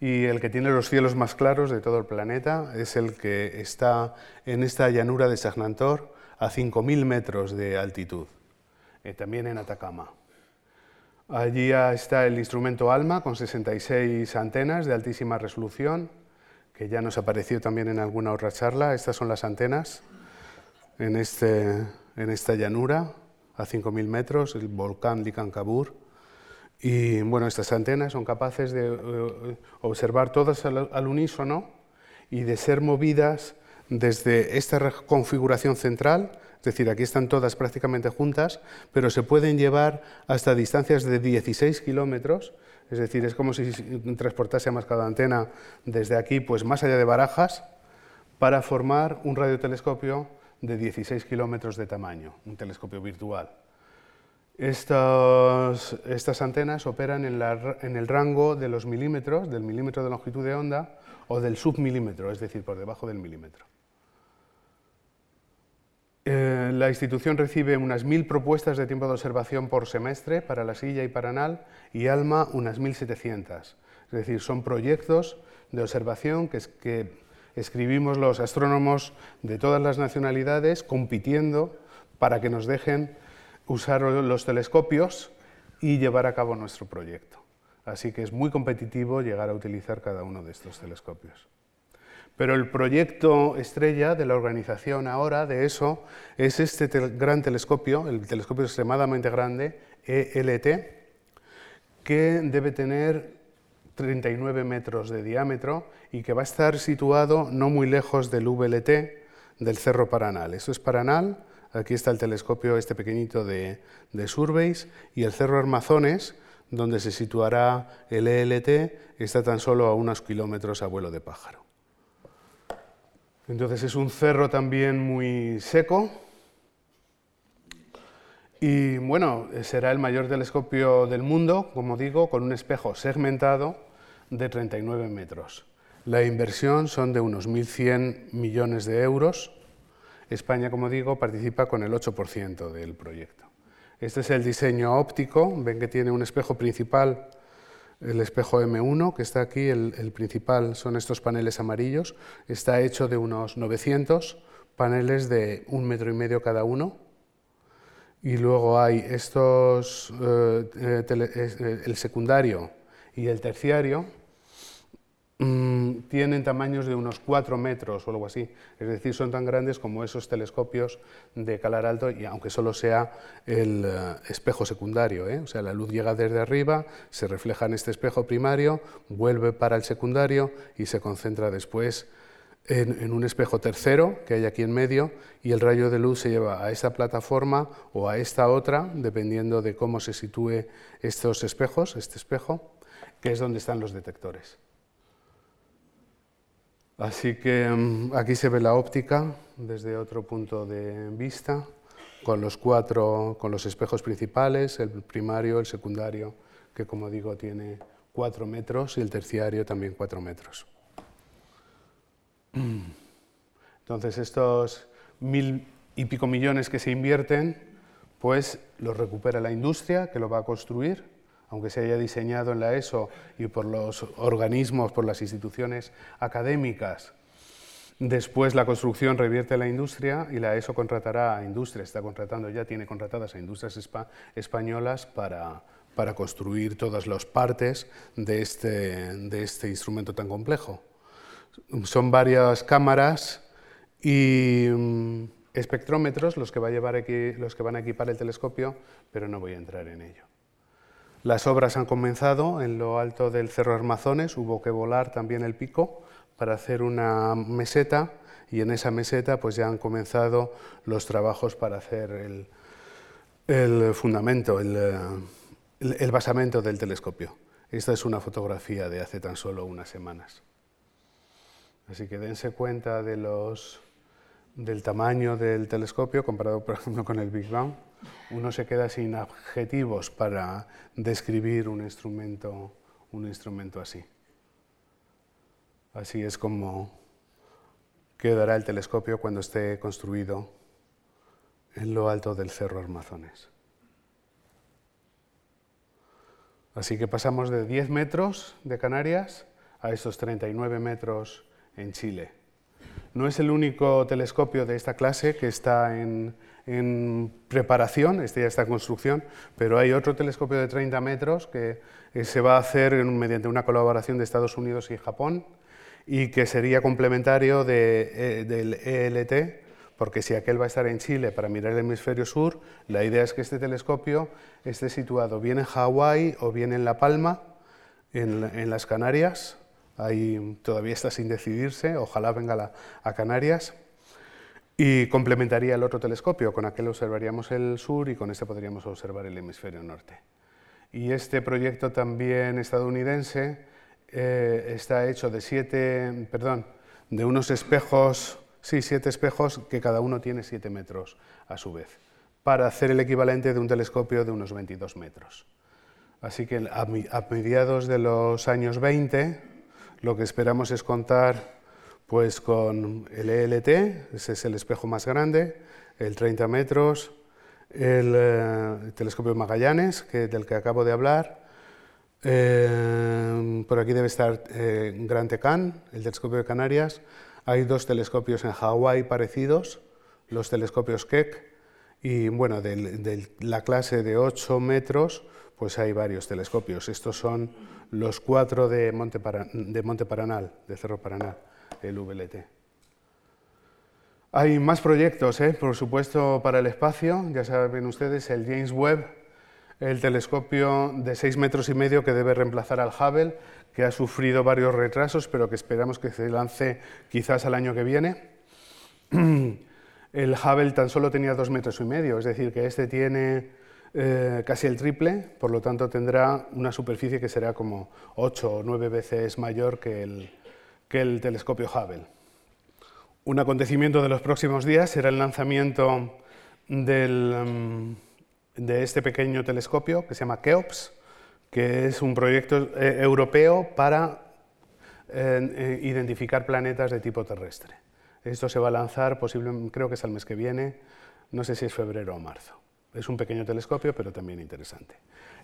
y el que tiene los cielos más claros de todo el planeta. Es el que está en esta llanura de Sagnantor a 5.000 metros de altitud. Eh, también en Atacama. Allí está el instrumento ALMA con 66 antenas de altísima resolución, que ya nos apareció también en alguna otra charla. Estas son las antenas en, este, en esta llanura a 5.000 metros, el volcán Licancabur. Y bueno, estas antenas son capaces de eh, observar todas al unísono y de ser movidas desde esta configuración central es decir, aquí están todas prácticamente juntas, pero se pueden llevar hasta distancias de 16 kilómetros, es decir, es como si transportásemos cada antena desde aquí, pues más allá de Barajas, para formar un radiotelescopio de 16 kilómetros de tamaño, un telescopio virtual. Estas, antenas operan en, el rango de los milímetros, del milímetro de longitud de onda, o del submilímetro, es decir, por debajo del milímetro. Eh, la institución recibe unas mil propuestas de tiempo de observación por semestre para la silla y Paranal y ALMA unas 1.700. Es decir, son proyectos de observación que escribimos los astrónomos de todas las nacionalidades compitiendo para que nos dejen usar los telescopios y llevar a cabo nuestro proyecto. Así que es muy competitivo llegar a utilizar cada uno de estos telescopios. Pero el proyecto estrella de la organización ahora de eso es este gran telescopio, el telescopio extremadamente grande, ELT, que debe tener 39 metros de diámetro y que va a estar situado no muy lejos del VLT del Cerro Paranal. Eso es Paranal, aquí está el telescopio este pequeñito de, de Surveys y el Cerro Armazones, donde se situará el ELT, está tan solo a unos kilómetros a vuelo de pájaro. Entonces es un cerro también muy seco y bueno, será el mayor telescopio del mundo, como digo, con un espejo segmentado de 39 metros. La inversión son de unos 1.100 millones de euros. España, como digo, participa con el 8% del proyecto. Este es el diseño óptico, ven que tiene un espejo principal el espejo M1, que está aquí, el, principal son estos paneles amarillos, está hecho de unos 900 paneles de un metro y medio cada uno. Y luego hay estos, eh, eh, eh, el secundario y el terciario, Mm, tienen tamaños de unos 4 metros o algo así, es decir, son tan grandes como esos telescopios de calar alto, y aunque solo sea el eh, espejo secundario, ¿eh? o sea, la luz llega desde arriba, se refleja en este espejo primario, vuelve para el secundario y se concentra después en, en, un espejo tercero que hay aquí en medio y el rayo de luz se lleva a esta plataforma o a esta otra, dependiendo de cómo se sitúe estos espejos, este espejo, que es donde están los detectores. Así que mm, aquí se ve la óptica desde otro punto de vista, con los cuatro, con los espejos principales, el primario, el secundario, que como digo tiene cuatro metros, y el terciario también cuatro metros. Entonces estos mil y pico millones que se invierten, pues los recupera la industria que lo va a construir aunque se haya diseñado en la ESO y por los organismos, por las instituciones académicas, después la construcción revierte a la industria y la ESO contratará a industrias, está contratando, ya tiene contratadas a industrias españolas para, para, construir todas las partes de este, de este instrumento tan complejo. Son varias cámaras y mm, espectrómetros los que, va a llevar aquí, los que van a equipar el telescopio, pero no voy a entrar en ello. Las obras han comenzado en lo alto del Cerro Armazones, hubo que volar también el pico para hacer una meseta y en esa meseta pues ya han comenzado los trabajos para hacer el, fundamento, el, basamento del telescopio. Esta es una fotografía de hace tan solo unas semanas. Así que dense cuenta de los, del tamaño del telescopio comparado, por ejemplo, con el Big Bang uno se queda sin adjetivos para describir un instrumento, un instrumento así. Así es como quedará el telescopio cuando esté construido en lo alto del Cerro Armazones. Así que pasamos de 10 metros de Canarias a estos 39 metros en Chile. No es el único telescopio de esta clase que está en, preparación, este ya está en construcción, pero hay otro telescopio de 30 metros que eh, se va a hacer mediante una colaboración de Estados Unidos y Japón y que sería complementario eh, del ELT, porque si aquel va a estar en Chile para mirar el hemisferio sur, la idea es que este telescopio esté situado bien en Hawái o bien en La Palma, en las Canarias. Ahí todavía está sin decidirse, ojalá venga a Canarias y complementaría el otro telescopio, con aquel observaríamos el sur y con este podríamos observar el hemisferio norte. Y este proyecto también estadounidense eh, está hecho de siete, perdón, de unos espejos, sí, siete espejos que cada uno tiene siete metros a su vez, para hacer el equivalente de un telescopio de unos 22 metros. Así que a mediados de los años 20 lo que esperamos es contar pues con el ELT, ese es el espejo más grande, el 30 metros, el, eh, telescopio Magallanes, que, del que acabo de hablar, Eh, por aquí debe estar eh, Gran Tecán, el telescopio de Canarias. Hay dos telescopios en Hawái parecidos, los telescopios Keck. Y bueno, de, la clase de 8 metros, pues hay varios telescopios. Estos son los cuatro de Monte, de Monte Paranal, de Cerro Paranal, el VLT. Hay más proyectos, ¿eh? por supuesto, para el espacio. Ya saben ustedes, el James Webb, el telescopio de 6 metros y medio que debe reemplazar al Hubble, que ha sufrido varios retrasos, pero que esperamos que se lance quizás al año que viene. El Hubble tan solo tenía 2 metros y medio, es decir, que este tiene eh, casi el triple, por lo tanto tendrá una superficie que será como 8 o 9 veces mayor que el, telescopio Hubble. Un acontecimiento de los próximos días será el lanzamiento mm, de este pequeño telescopio que se llama KEOPS, que es un proyecto eh, europeo para eh, identificar planetas de tipo terrestre. Esto se va a lanzar, creo que es el mes que viene, no sé si es febrero o marzo. Es un pequeño telescopio, pero también interesante.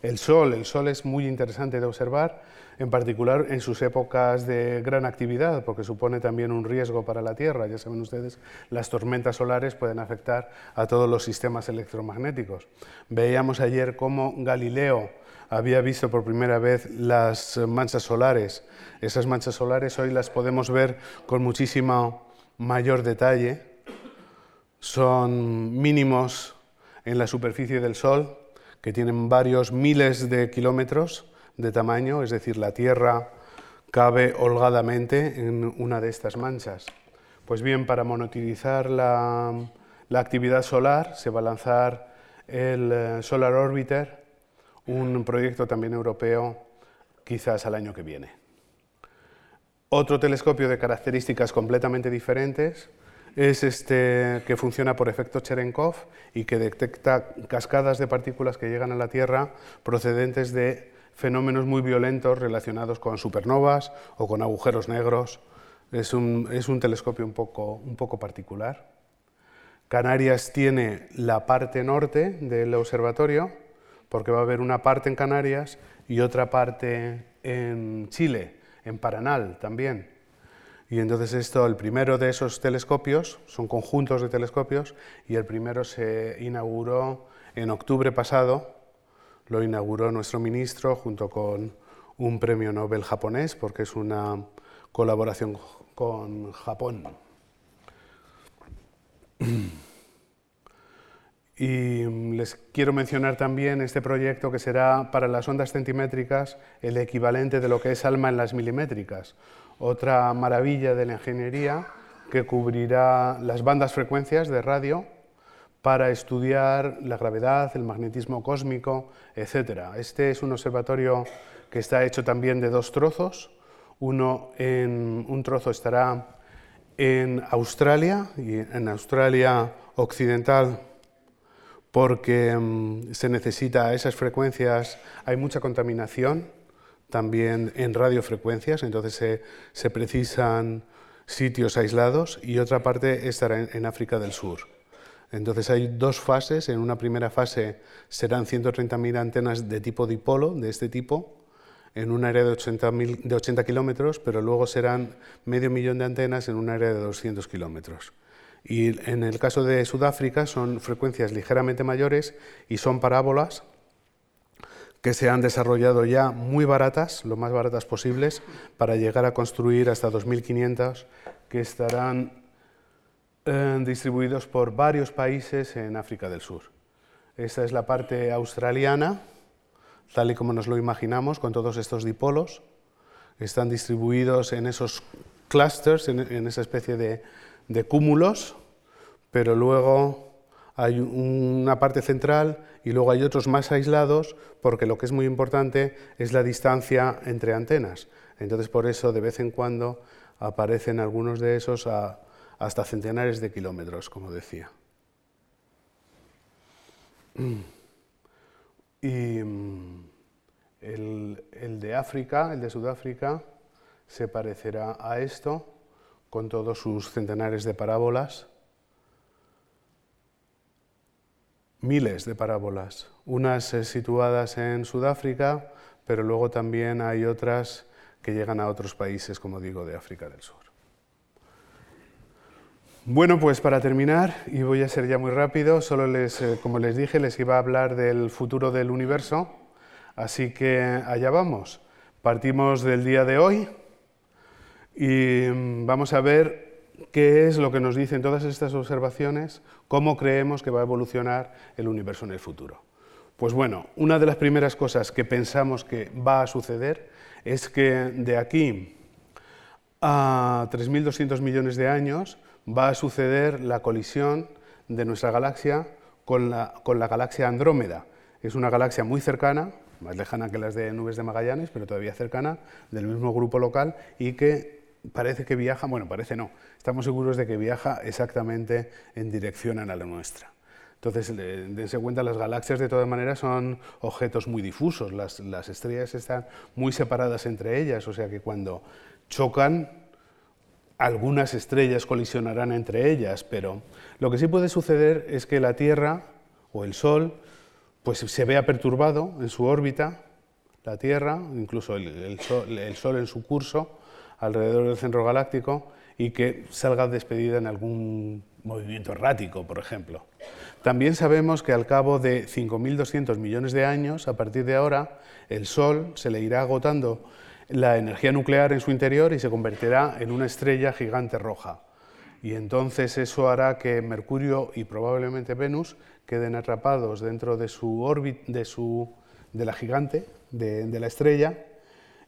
El Sol, el Sol es muy interesante de observar, en particular en sus épocas de gran actividad, porque supone también un riesgo para la Tierra. Ya saben ustedes, las tormentas solares pueden afectar a todos los sistemas electromagnéticos. Veíamos ayer cómo Galileo había visto por primera vez las manchas solares. Esas manchas solares hoy las podemos ver con muchísimo mayor detalle. Son mínimos en la superficie del Sol, que tienen varios miles de kilómetros de tamaño, es decir, la Tierra cabe holgadamente en una de estas manchas. Pues bien, para monitorizar la, actividad solar se va a lanzar el eh, Solar Orbiter, un proyecto también europeo, quizás al año que viene. Otro telescopio de características completamente diferentes es este que funciona por efecto Cherenkov y que detecta cascadas de partículas que llegan a la Tierra procedentes de fenómenos muy violentos relacionados con supernovas o con agujeros negros. Es un, telescopio un poco, un poco particular. Canarias tiene la parte norte del observatorio, porque va a haber una parte en Canarias y otra parte en Chile, en Paranal también. Y entonces esto, el primero de esos telescopios, son conjuntos de telescopios, y el primero se inauguró en octubre pasado, lo inauguró nuestro ministro junto con un premio Nobel japonés, porque es una colaboración con Japón. Y les quiero mencionar también este proyecto que será para las ondas centimétricas el equivalente de lo que es ALMA en las milimétricas, otra maravilla de la ingeniería que cubrirá las bandas frecuencias de radio para estudiar la gravedad, el magnetismo cósmico, etc. Este es un observatorio que está hecho también de dos trozos. Uno en, un trozo estará en Australia, y en Australia occidental, porque mm, se necesita esas frecuencias, hay mucha contaminación también en radiofrecuencias, entonces se, precisan sitios aislados y otra parte estará en, África del Sur. Entonces hay dos fases. En una primera fase serán 130.000 antenas de tipo dipolo, de este tipo, en un área de 80, de 80 kilómetros, pero luego serán medio millón de antenas en un área de 200 kilómetros. Y en el caso de Sudáfrica son frecuencias ligeramente mayores y son parábolas que se han desarrollado ya muy baratas, lo más baratas posibles, para llegar a construir hasta 2.500 que estarán eh, distribuidos por varios países en África del Sur. Esta es la parte australiana, tal y como nos lo imaginamos, con todos estos dipolos. Están distribuidos en esos clusters, en, esa especie de cúmulos, pero luego hay una parte central y luego hay otros más aislados, porque lo que es muy importante es la distancia entre antenas. Entonces, por eso, de vez en cuando aparecen algunos de esos hasta centenares de kilómetros, como decía. Y mm, el de África, el de Sudáfrica, se parecerá a esto, con todos sus centenares de parábolas miles de parábolas, unas eh, situadas en Sudáfrica, pero luego también hay otras que llegan a otros países, como digo, de África del Sur. Bueno, pues para terminar, y voy a ser ya muy rápido, solo les, eh, como les dije, les iba a hablar del futuro del universo, así que allá vamos. Partimos del día de hoy y mm, vamos a ver qué es lo que nos dicen todas estas observaciones, cómo creemos que va a evolucionar el universo en el futuro. Pues bueno, una de las primeras cosas que pensamos que va a suceder es que de aquí a 3.200 millones de años va a suceder la colisión de nuestra galaxia con la, galaxia Andrómeda. Es una galaxia muy cercana, más lejana que las de Nubes de Magallanes, pero todavía cercana, del mismo grupo local y que parece que viaja, bueno, parece no, estamos seguros de que viaja exactamente en dirección a la nuestra. Entonces, dense cuenta, las galaxias de todas maneras son objetos muy difusos, las, las estrellas están muy separadas entre ellas, o sea que cuando chocan algunas estrellas colisionarán entre ellas, pero lo que sí puede suceder es que la Tierra o el Sol pues se vea perturbado en su órbita, la Tierra, incluso el, sol, en su curso alrededor del centro galáctico, y que salga despedida en algún movimiento errático, por ejemplo. También sabemos que al cabo de 5.200 millones de años, a partir de ahora, el Sol se le irá agotando la energía nuclear en su interior y se convertirá en una estrella gigante roja. Y entonces eso hará que Mercurio y probablemente Venus queden atrapados dentro de su órbita, de, su, de la gigante, de, la estrella,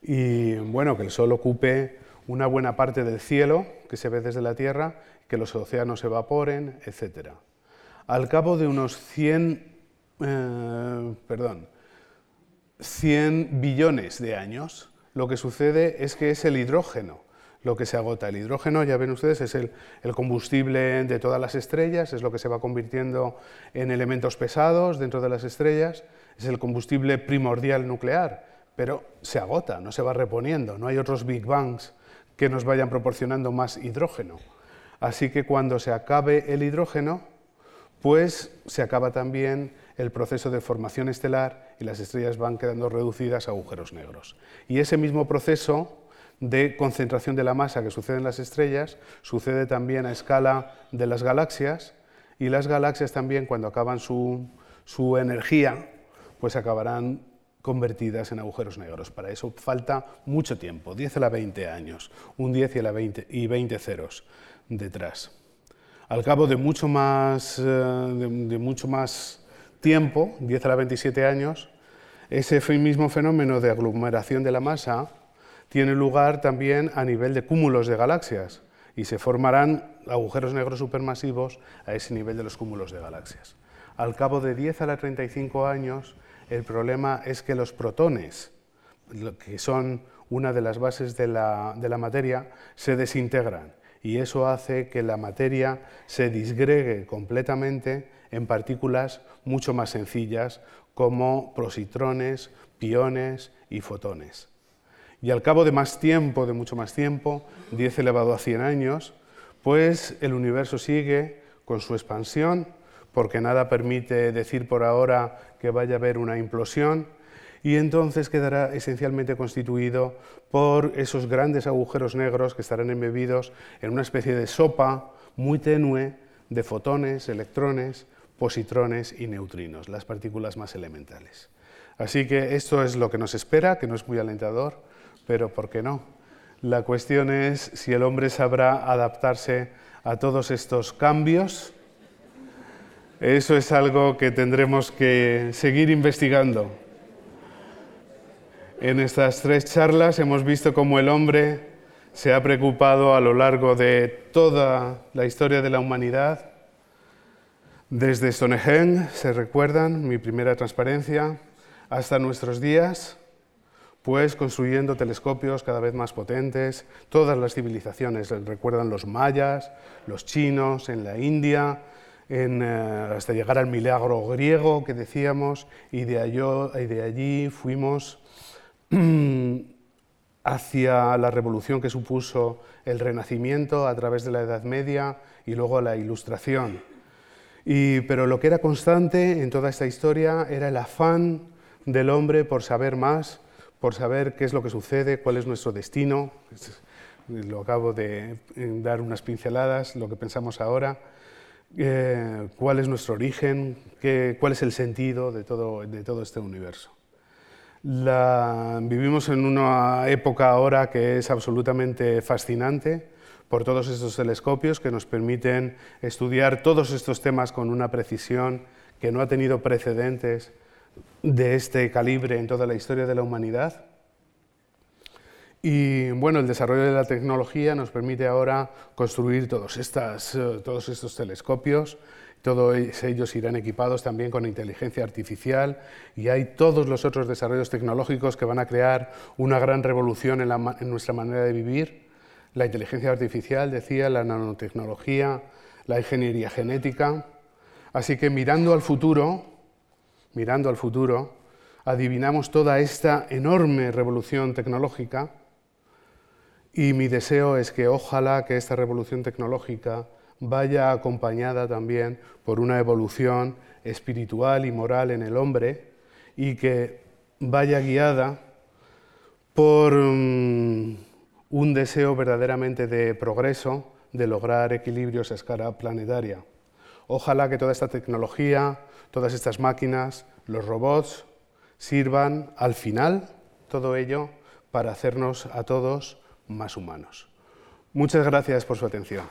y bueno, que el Sol ocupe una buena parte del cielo que se ve desde la Tierra, que los océanos evaporen, etc. Al cabo de unos 100, eh, perdón, 100 billones de años, lo que sucede es que es el hidrógeno lo que se agota. El hidrógeno, ya ven ustedes, es el, combustible de todas las estrellas, es lo que se va convirtiendo en elementos pesados dentro de las estrellas, es el combustible primordial nuclear, pero se agota, no se va reponiendo, no hay otros Big Bangs que nos vayan proporcionando más hidrógeno. Así que cuando se acabe el hidrógeno, pues se acaba también el proceso de formación estelar y las estrellas van quedando reducidas a agujeros negros. Y ese mismo proceso de concentración de la masa que sucede en las estrellas sucede también a escala de las galaxias y las galaxias también cuando acaban su, energía pues acabarán convertidas en agujeros negros. Para eso falta mucho tiempo, 10 a la 20 años, un 10 y, a la 20, y 20 ceros detrás. Al cabo de mucho más, eh, de mucho más tiempo, 10 a la 27 años, ese mismo fenómeno de aglomeración de la masa tiene lugar también a nivel de cúmulos de galaxias y se formarán agujeros negros supermasivos a ese nivel de los cúmulos de galaxias. Al cabo de 10 a la 35 años, el problema es que los protones, que son una de las bases de la, materia, se desintegran y eso hace que la materia se disgregue completamente en partículas mucho más sencillas como positrones, piones y fotones. Y al cabo de más tiempo, de mucho más tiempo, 10 elevado a 100 años, pues el universo sigue con su expansión, porque nada permite decir por ahora que vaya a haber una implosión, y entonces quedará esencialmente constituido por esos grandes agujeros negros que estarán embebidos en una especie de sopa muy tenue de fotones, electrones, positrones y neutrinos, las partículas más elementales. Así que esto es lo que nos espera, que no es muy alentador, pero ¿por qué no? La cuestión es si el hombre sabrá adaptarse a todos estos cambios. Eso es algo que tendremos que seguir investigando. En estas tres charlas hemos visto cómo el hombre se ha preocupado a lo largo de toda la historia de la humanidad desde Stonehenge, se recuerdan, mi primera transparencia, hasta nuestros días, pues construyendo telescopios cada vez más potentes. Todas las civilizaciones, recuerdan los mayas, los chinos, en la India, eh, hasta llegar al milagro griego que decíamos, y de, allí fuimos hacia la revolución que supuso el Renacimiento a través de la Edad Media y luego la Ilustración pero lo que era constante en toda esta historia era el afán del hombre por saber más, por saber qué es lo que sucede, cuál es nuestro destino. Lo acabo de eh, dar unas pinceladas, lo que pensamos ahora, eh, cuál es nuestro origen, qué, cuál es el sentido de todo, de todo este universo. vivimos en una época ahora que es absolutamente fascinante por todos estos telescopios que nos permiten estudiar todos estos temas con una precisión que no ha tenido precedentes de este calibre en toda la historia de la humanidad. Y bueno, el desarrollo de la tecnología nos permite ahora construir todos, eh, estos telescopios. Todos ellos irán equipados también con inteligencia artificial y hay todos los otros desarrollos tecnológicos que van a crear una gran revolución en, en nuestra manera de vivir. La inteligencia artificial, decía, la nanotecnología, la ingeniería genética. Así que mirando al futuro, mirando al futuro, adivinamos toda esta enorme revolución tecnológica y mi deseo es que ojalá que esta revolución tecnológica vaya acompañada también por una evolución espiritual y moral en el hombre y que vaya guiada por mm, un deseo verdaderamente de progreso, de lograr equilibrios a escala planetaria. Ojalá que toda esta tecnología, todas estas máquinas, los robots, sirvan al final, todo ello, para hacernos a todos más humanos. Muchas gracias por su atención.